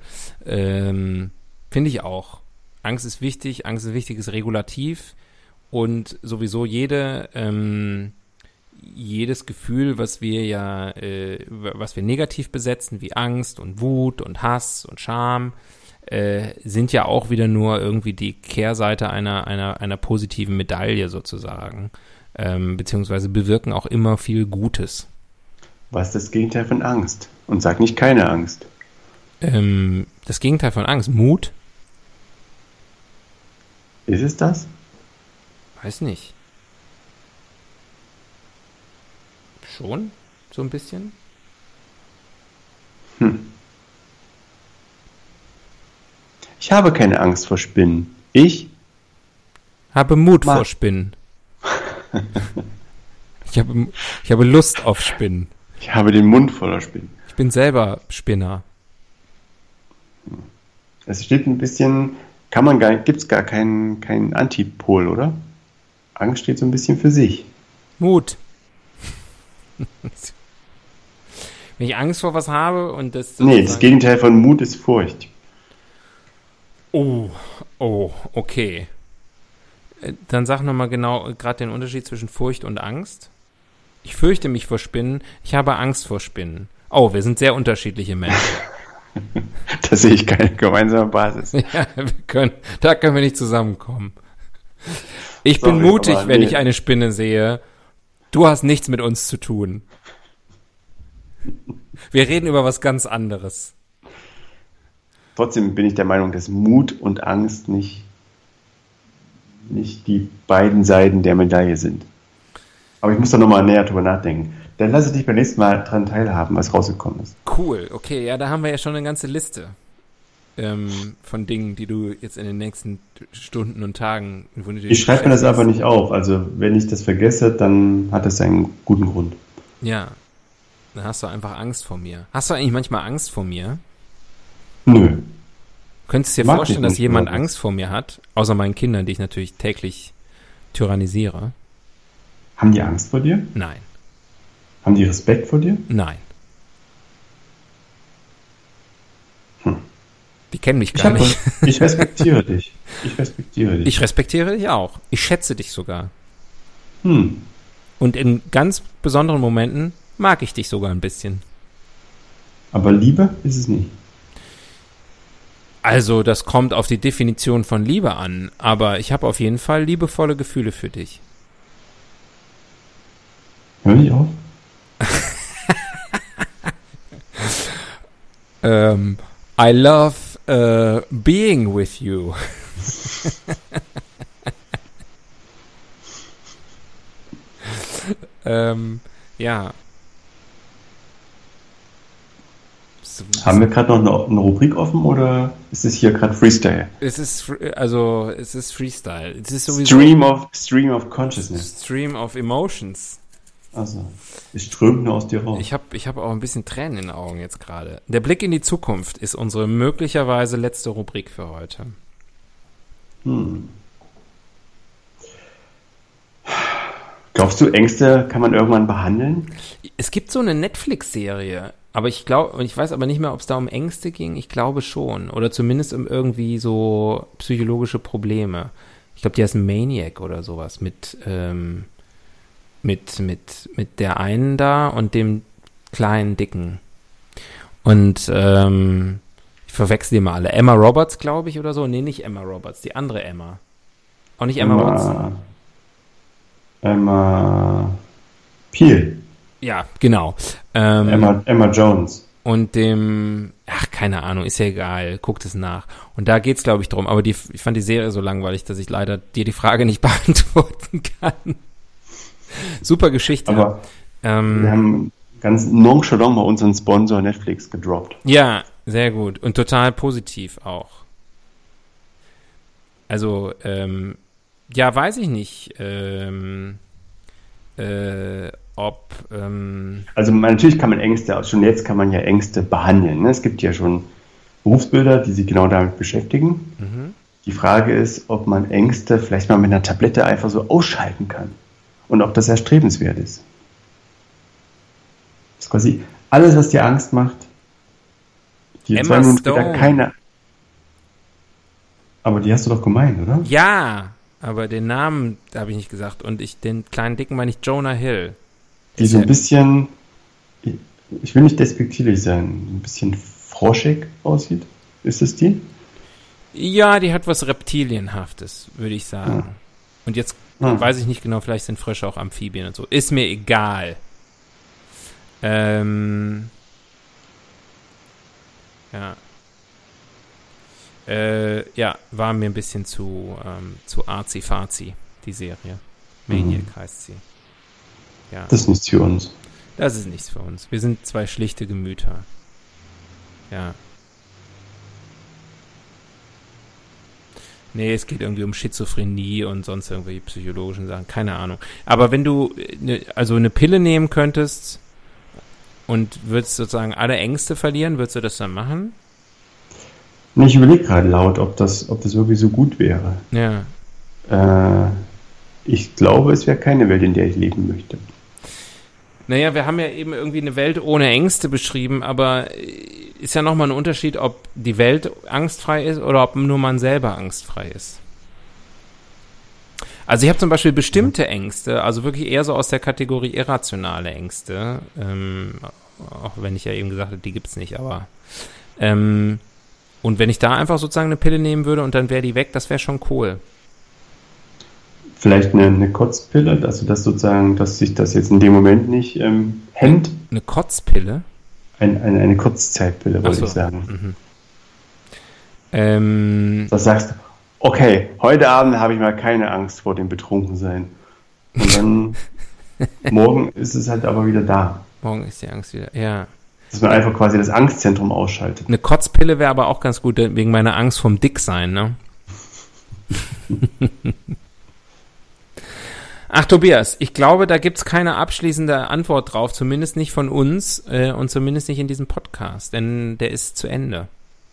[SPEAKER 1] Ähm, Finde ich auch. Angst ist wichtig, Angst ist ein wichtiges Regulativ und sowieso jede, ähm, jedes Gefühl, was wir ja, äh, was wir negativ besetzen, wie Angst und Wut und Hass und Scham, äh, sind ja auch wieder nur irgendwie die Kehrseite einer, einer, einer positiven Medaille sozusagen, ähm, beziehungsweise bewirken auch immer viel Gutes.
[SPEAKER 2] Was ist das Gegenteil von Angst? Und sag nicht keine Angst.
[SPEAKER 1] Ähm, das Gegenteil von Angst, Mut,
[SPEAKER 2] Ist es das?
[SPEAKER 1] weiß nicht. Schon? So ein bisschen?
[SPEAKER 2] Ich habe keine Angst vor Spinnen. Ich?
[SPEAKER 1] Habe Mut
[SPEAKER 2] Ma-
[SPEAKER 1] vor Spinnen. ich, habe, ich habe Lust auf Spinnen.
[SPEAKER 2] Ich habe den Mund voller Spinnen.
[SPEAKER 1] Ich bin selber Spinner.
[SPEAKER 2] Es steht ein bisschen, kann man gar, gibt es gar keinen keinen Antipol, oder? Angst steht so ein bisschen für sich.
[SPEAKER 1] Mut. Wenn ich Angst vor was habe und das.
[SPEAKER 2] Nee, das Gegenteil von Mut ist Furcht.
[SPEAKER 1] Oh, oh, okay. Äh, Dann sag nochmal genau gerade den Unterschied zwischen Furcht und Angst. Ich fürchte mich vor Spinnen, ich habe Angst vor Spinnen. Oh, wir sind sehr unterschiedliche Menschen.
[SPEAKER 2] Da sehe ich keine gemeinsame Basis.
[SPEAKER 1] ja, können, da können wir nicht zusammenkommen. Ich bin
[SPEAKER 2] Sorry,
[SPEAKER 1] mutig,
[SPEAKER 2] aber
[SPEAKER 1] wenn
[SPEAKER 2] nee.
[SPEAKER 1] ich eine Spinne sehe. Du hast nichts mit uns zu tun. Wir reden über was ganz anderes.
[SPEAKER 2] Trotzdem bin ich der Meinung, dass Mut und Angst nicht, nicht die beiden Seiten der Medaille sind. Aber ich muss da nochmal näher drüber nachdenken. Dann lasse ich dich beim nächsten Mal dran teilhaben, was rausgekommen ist.
[SPEAKER 1] Cool, okay, ja, da haben wir ja schon eine ganze Liste ähm, von Dingen, die du jetzt in den nächsten Stunden und Tagen.
[SPEAKER 2] Ich schreibe mir das aber nicht auf. Also wenn ich das vergesse, dann hat das einen guten Grund.
[SPEAKER 1] Ja, dann hast du einfach Angst vor mir. Hast du eigentlich manchmal Angst vor mir?
[SPEAKER 2] Nö.
[SPEAKER 1] Könntest du dir vorstellen, dass jemand Angst vor mir hat? Außer meinen Kindern, die ich natürlich täglich tyrannisiere.
[SPEAKER 2] Haben die Angst vor dir?
[SPEAKER 1] Nein.
[SPEAKER 2] Haben die Respekt vor dir?
[SPEAKER 1] Nein. Hm. Die kennen mich gar ich nicht.
[SPEAKER 2] ich respektiere dich. Ich respektiere dich.
[SPEAKER 1] Ich respektiere dich auch. Ich schätze dich sogar.
[SPEAKER 2] Hm.
[SPEAKER 1] Und in ganz besonderen Momenten mag ich dich sogar ein bisschen.
[SPEAKER 2] Aber Liebe ist es nicht.
[SPEAKER 1] Also, das kommt auf die Definition von Liebe an, aber ich habe auf jeden Fall liebevolle Gefühle für dich.
[SPEAKER 2] Hör ich auf?
[SPEAKER 1] Um, I love uh, being with you. ähm, ja.
[SPEAKER 2] Haben wir gerade noch eine, eine, Rubrik offen oder ist es hier gerade Freestyle?
[SPEAKER 1] Es ist also es ist Freestyle. Es ist
[SPEAKER 2] sowieso Stream of Stream of Consciousness.
[SPEAKER 1] Stream of Emotions.
[SPEAKER 2] Also, es strömt nur aus dir raus.
[SPEAKER 1] Ich habe ich hab auch ein bisschen Tränen in den Augen jetzt gerade. Der Blick in die Zukunft ist unsere möglicherweise letzte Rubrik für heute.
[SPEAKER 2] Hm. Glaubst du, Ängste kann man irgendwann behandeln?
[SPEAKER 1] Es gibt so eine Netflix-Serie, aber ich glaube, ich weiß aber nicht mehr, ob es da um Ängste ging. Ich glaube schon. Oder zumindest um irgendwie so psychologische Probleme. Ich glaube, die heißt Maniac oder sowas mit, ähm, mit, mit, mit der einen da und dem kleinen Dicken. Und ähm, ich verwechsel die mal alle. Emma Roberts, glaube ich, oder so. Nee, nicht Emma Roberts, die andere Emma. Auch nicht Emma, Emma Watson.
[SPEAKER 2] Emma Peel.
[SPEAKER 1] Ja, genau.
[SPEAKER 2] Ähm, Emma, Emma Jones.
[SPEAKER 1] Und dem, ach, keine Ahnung, ist ja egal, guckt es nach. Und da geht's, glaube ich, drum. Aber die, ich fand die Serie so langweilig, dass ich leider dir die Frage nicht beantworten kann. Super Geschichte.
[SPEAKER 2] Aber ähm, wir haben ganz nonchalant mal unseren Sponsor Netflix gedroppt.
[SPEAKER 1] Ja, sehr gut. Und total positiv auch. Also, ähm, ja, weiß ich nicht, ähm, äh, ob. Ähm
[SPEAKER 2] also natürlich kann man Ängste, schon jetzt kann man ja Ängste behandeln. Ne? Es gibt ja schon Berufsbilder, die sich genau damit beschäftigen. Mhm. Die Frage ist, ob man Ängste vielleicht mal mit einer Tablette einfach so ausschalten kann und ob das erstrebenswert ist. Das ist quasi alles, was dir Angst macht,
[SPEAKER 1] die Emma zwei Minuten
[SPEAKER 2] keine. Aber die hast du doch gemeint, oder?
[SPEAKER 1] Ja, aber den Namen habe ich nicht gesagt. Und ich, den kleinen Dicken meine ich Jonah Hill.
[SPEAKER 2] Die so ein bisschen, ich will nicht despektierlich sein, ein bisschen froschig aussieht. Ist es die?
[SPEAKER 1] Ja, die hat was Reptilienhaftes, würde ich sagen. Ja. Und jetzt hm. weiß ich nicht genau, vielleicht sind Frösche auch Amphibien und so. Ist mir egal. Ähm. Ja. Äh, ja, war mir ein bisschen zu, ähm, zu arzi-fazi, die Serie. Maniac mhm. heißt sie.
[SPEAKER 2] Ja. Das ist nichts für uns.
[SPEAKER 1] Das ist nichts für uns. Wir sind zwei schlichte Gemüter. Ja. Nee, es geht irgendwie um Schizophrenie und sonst irgendwelche psychologischen Sachen. Keine Ahnung. Aber wenn du ne, also eine Pille nehmen könntest und würdest sozusagen alle Ängste verlieren, würdest du das dann machen?
[SPEAKER 2] Ich überlege gerade laut, ob das, ob das wirklich so gut wäre.
[SPEAKER 1] Ja.
[SPEAKER 2] Äh, ich glaube, es wäre keine Welt, in der ich leben möchte.
[SPEAKER 1] Naja, wir haben ja eben irgendwie eine Welt ohne Ängste beschrieben, aber ist ja nochmal ein Unterschied, ob die Welt angstfrei ist oder ob nur man selber angstfrei ist. Also ich habe zum Beispiel bestimmte Ängste, also wirklich eher so aus der Kategorie irrationale Ängste, ähm, auch wenn ich ja eben gesagt habe, die gibt's nicht, aber ähm, und wenn ich da einfach sozusagen eine Pille nehmen würde und dann wäre die weg, das wäre schon cool.
[SPEAKER 2] Vielleicht eine, eine Kotzpille, also dass sozusagen, dass sich das jetzt in dem Moment nicht ähm, hemmt.
[SPEAKER 1] Eine Kotzpille?
[SPEAKER 2] Ein, eine, eine Kurzzeitpille, wollte so. ich sagen. Mhm.
[SPEAKER 1] Ähm,
[SPEAKER 2] das sagst du, okay, heute Abend habe ich mal keine Angst vor dem Betrunkensein. Und dann Morgen ist es halt aber wieder da.
[SPEAKER 1] Morgen ist die Angst wieder. Ja.
[SPEAKER 2] Dass man einfach quasi das Angstzentrum ausschaltet.
[SPEAKER 1] Eine Kotzpille wäre aber auch ganz gut, wegen meiner Angst vom Dicksein, ne? Ach, Tobias, ich glaube, da gibt's keine abschließende Antwort drauf, zumindest nicht von uns äh, und zumindest nicht in diesem Podcast, denn der ist zu Ende.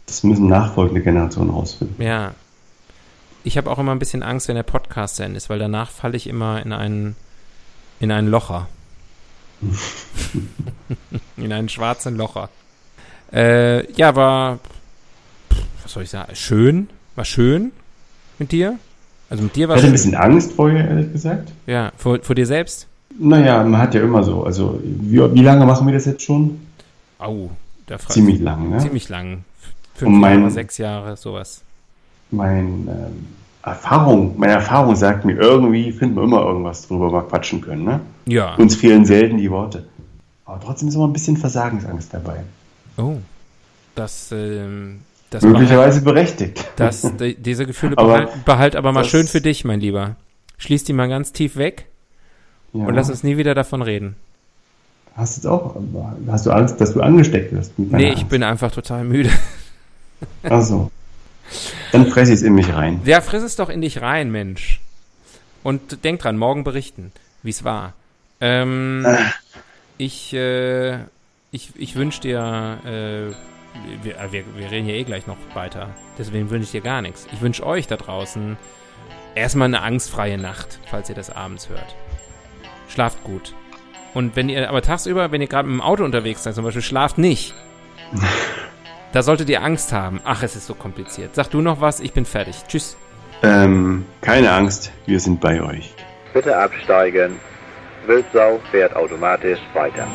[SPEAKER 2] Das müssen nachfolgende Generationen rausfinden.
[SPEAKER 1] Ja. Ich habe auch immer ein bisschen Angst, wenn der Podcast zu Ende ist, weil danach falle ich immer in einen, in einen Locher. in einen schwarzen Locher. Äh, ja, war, was soll ich sagen, schön, war schön mit dir. Also mit dir war
[SPEAKER 2] Ich hatte ein bisschen Angst vorher, ehrlich gesagt.
[SPEAKER 1] Ja, vor, vor dir selbst?
[SPEAKER 2] Naja, man hat ja immer so. Also, wie, wie lange machen wir das jetzt schon?
[SPEAKER 1] Au, da fragst
[SPEAKER 2] Ziemlich lang, ne?
[SPEAKER 1] Ziemlich lang. Fünf
[SPEAKER 2] Und mein-
[SPEAKER 1] Jahre, sechs Jahre, sowas.
[SPEAKER 2] Mein ähm, Erfahrung, meine Erfahrung sagt mir, irgendwie finden wir immer irgendwas drüber mal quatschen können, ne?
[SPEAKER 1] Ja.
[SPEAKER 2] Uns fehlen selten die Worte. Aber trotzdem ist immer ein bisschen Versagensangst dabei.
[SPEAKER 1] oh. Das, ähm, das,
[SPEAKER 2] Möglicherweise berechtigt.
[SPEAKER 1] das, die, diese Gefühle
[SPEAKER 2] Aber
[SPEAKER 1] behalt, behalt aber mal schön für dich, mein Lieber. Schließ die mal ganz tief weg
[SPEAKER 2] Ja.
[SPEAKER 1] und lass uns nie wieder davon reden.
[SPEAKER 2] Hast du jetzt auch, hast du Angst, dass du angesteckt wirst?
[SPEAKER 1] Nee, ich
[SPEAKER 2] Angst?
[SPEAKER 1] bin einfach total müde.
[SPEAKER 2] Ach so. Dann fresse ich es in mich rein.
[SPEAKER 1] Ja, friss es doch in dich rein, Mensch. Und denk dran, morgen berichten, wie es war. Ähm, ich, äh, ich, ich wünsche dir, äh, wir, äh, wir, wir reden ja eh gleich noch weiter, deswegen wünsche ich dir gar nichts. Ich wünsche euch da draußen erstmal eine angstfreie Nacht, falls ihr das abends hört. Schlaft gut. Und wenn ihr aber tagsüber, wenn ihr gerade mit dem Auto unterwegs seid, zum Beispiel, schlaft nicht. Da solltet ihr Angst haben. Ach, es ist so kompliziert. Sag du noch was, ich bin fertig. Tschüss.
[SPEAKER 2] Ähm, keine Angst, wir sind bei euch.
[SPEAKER 4] Bitte absteigen. Wildsau fährt automatisch weiter.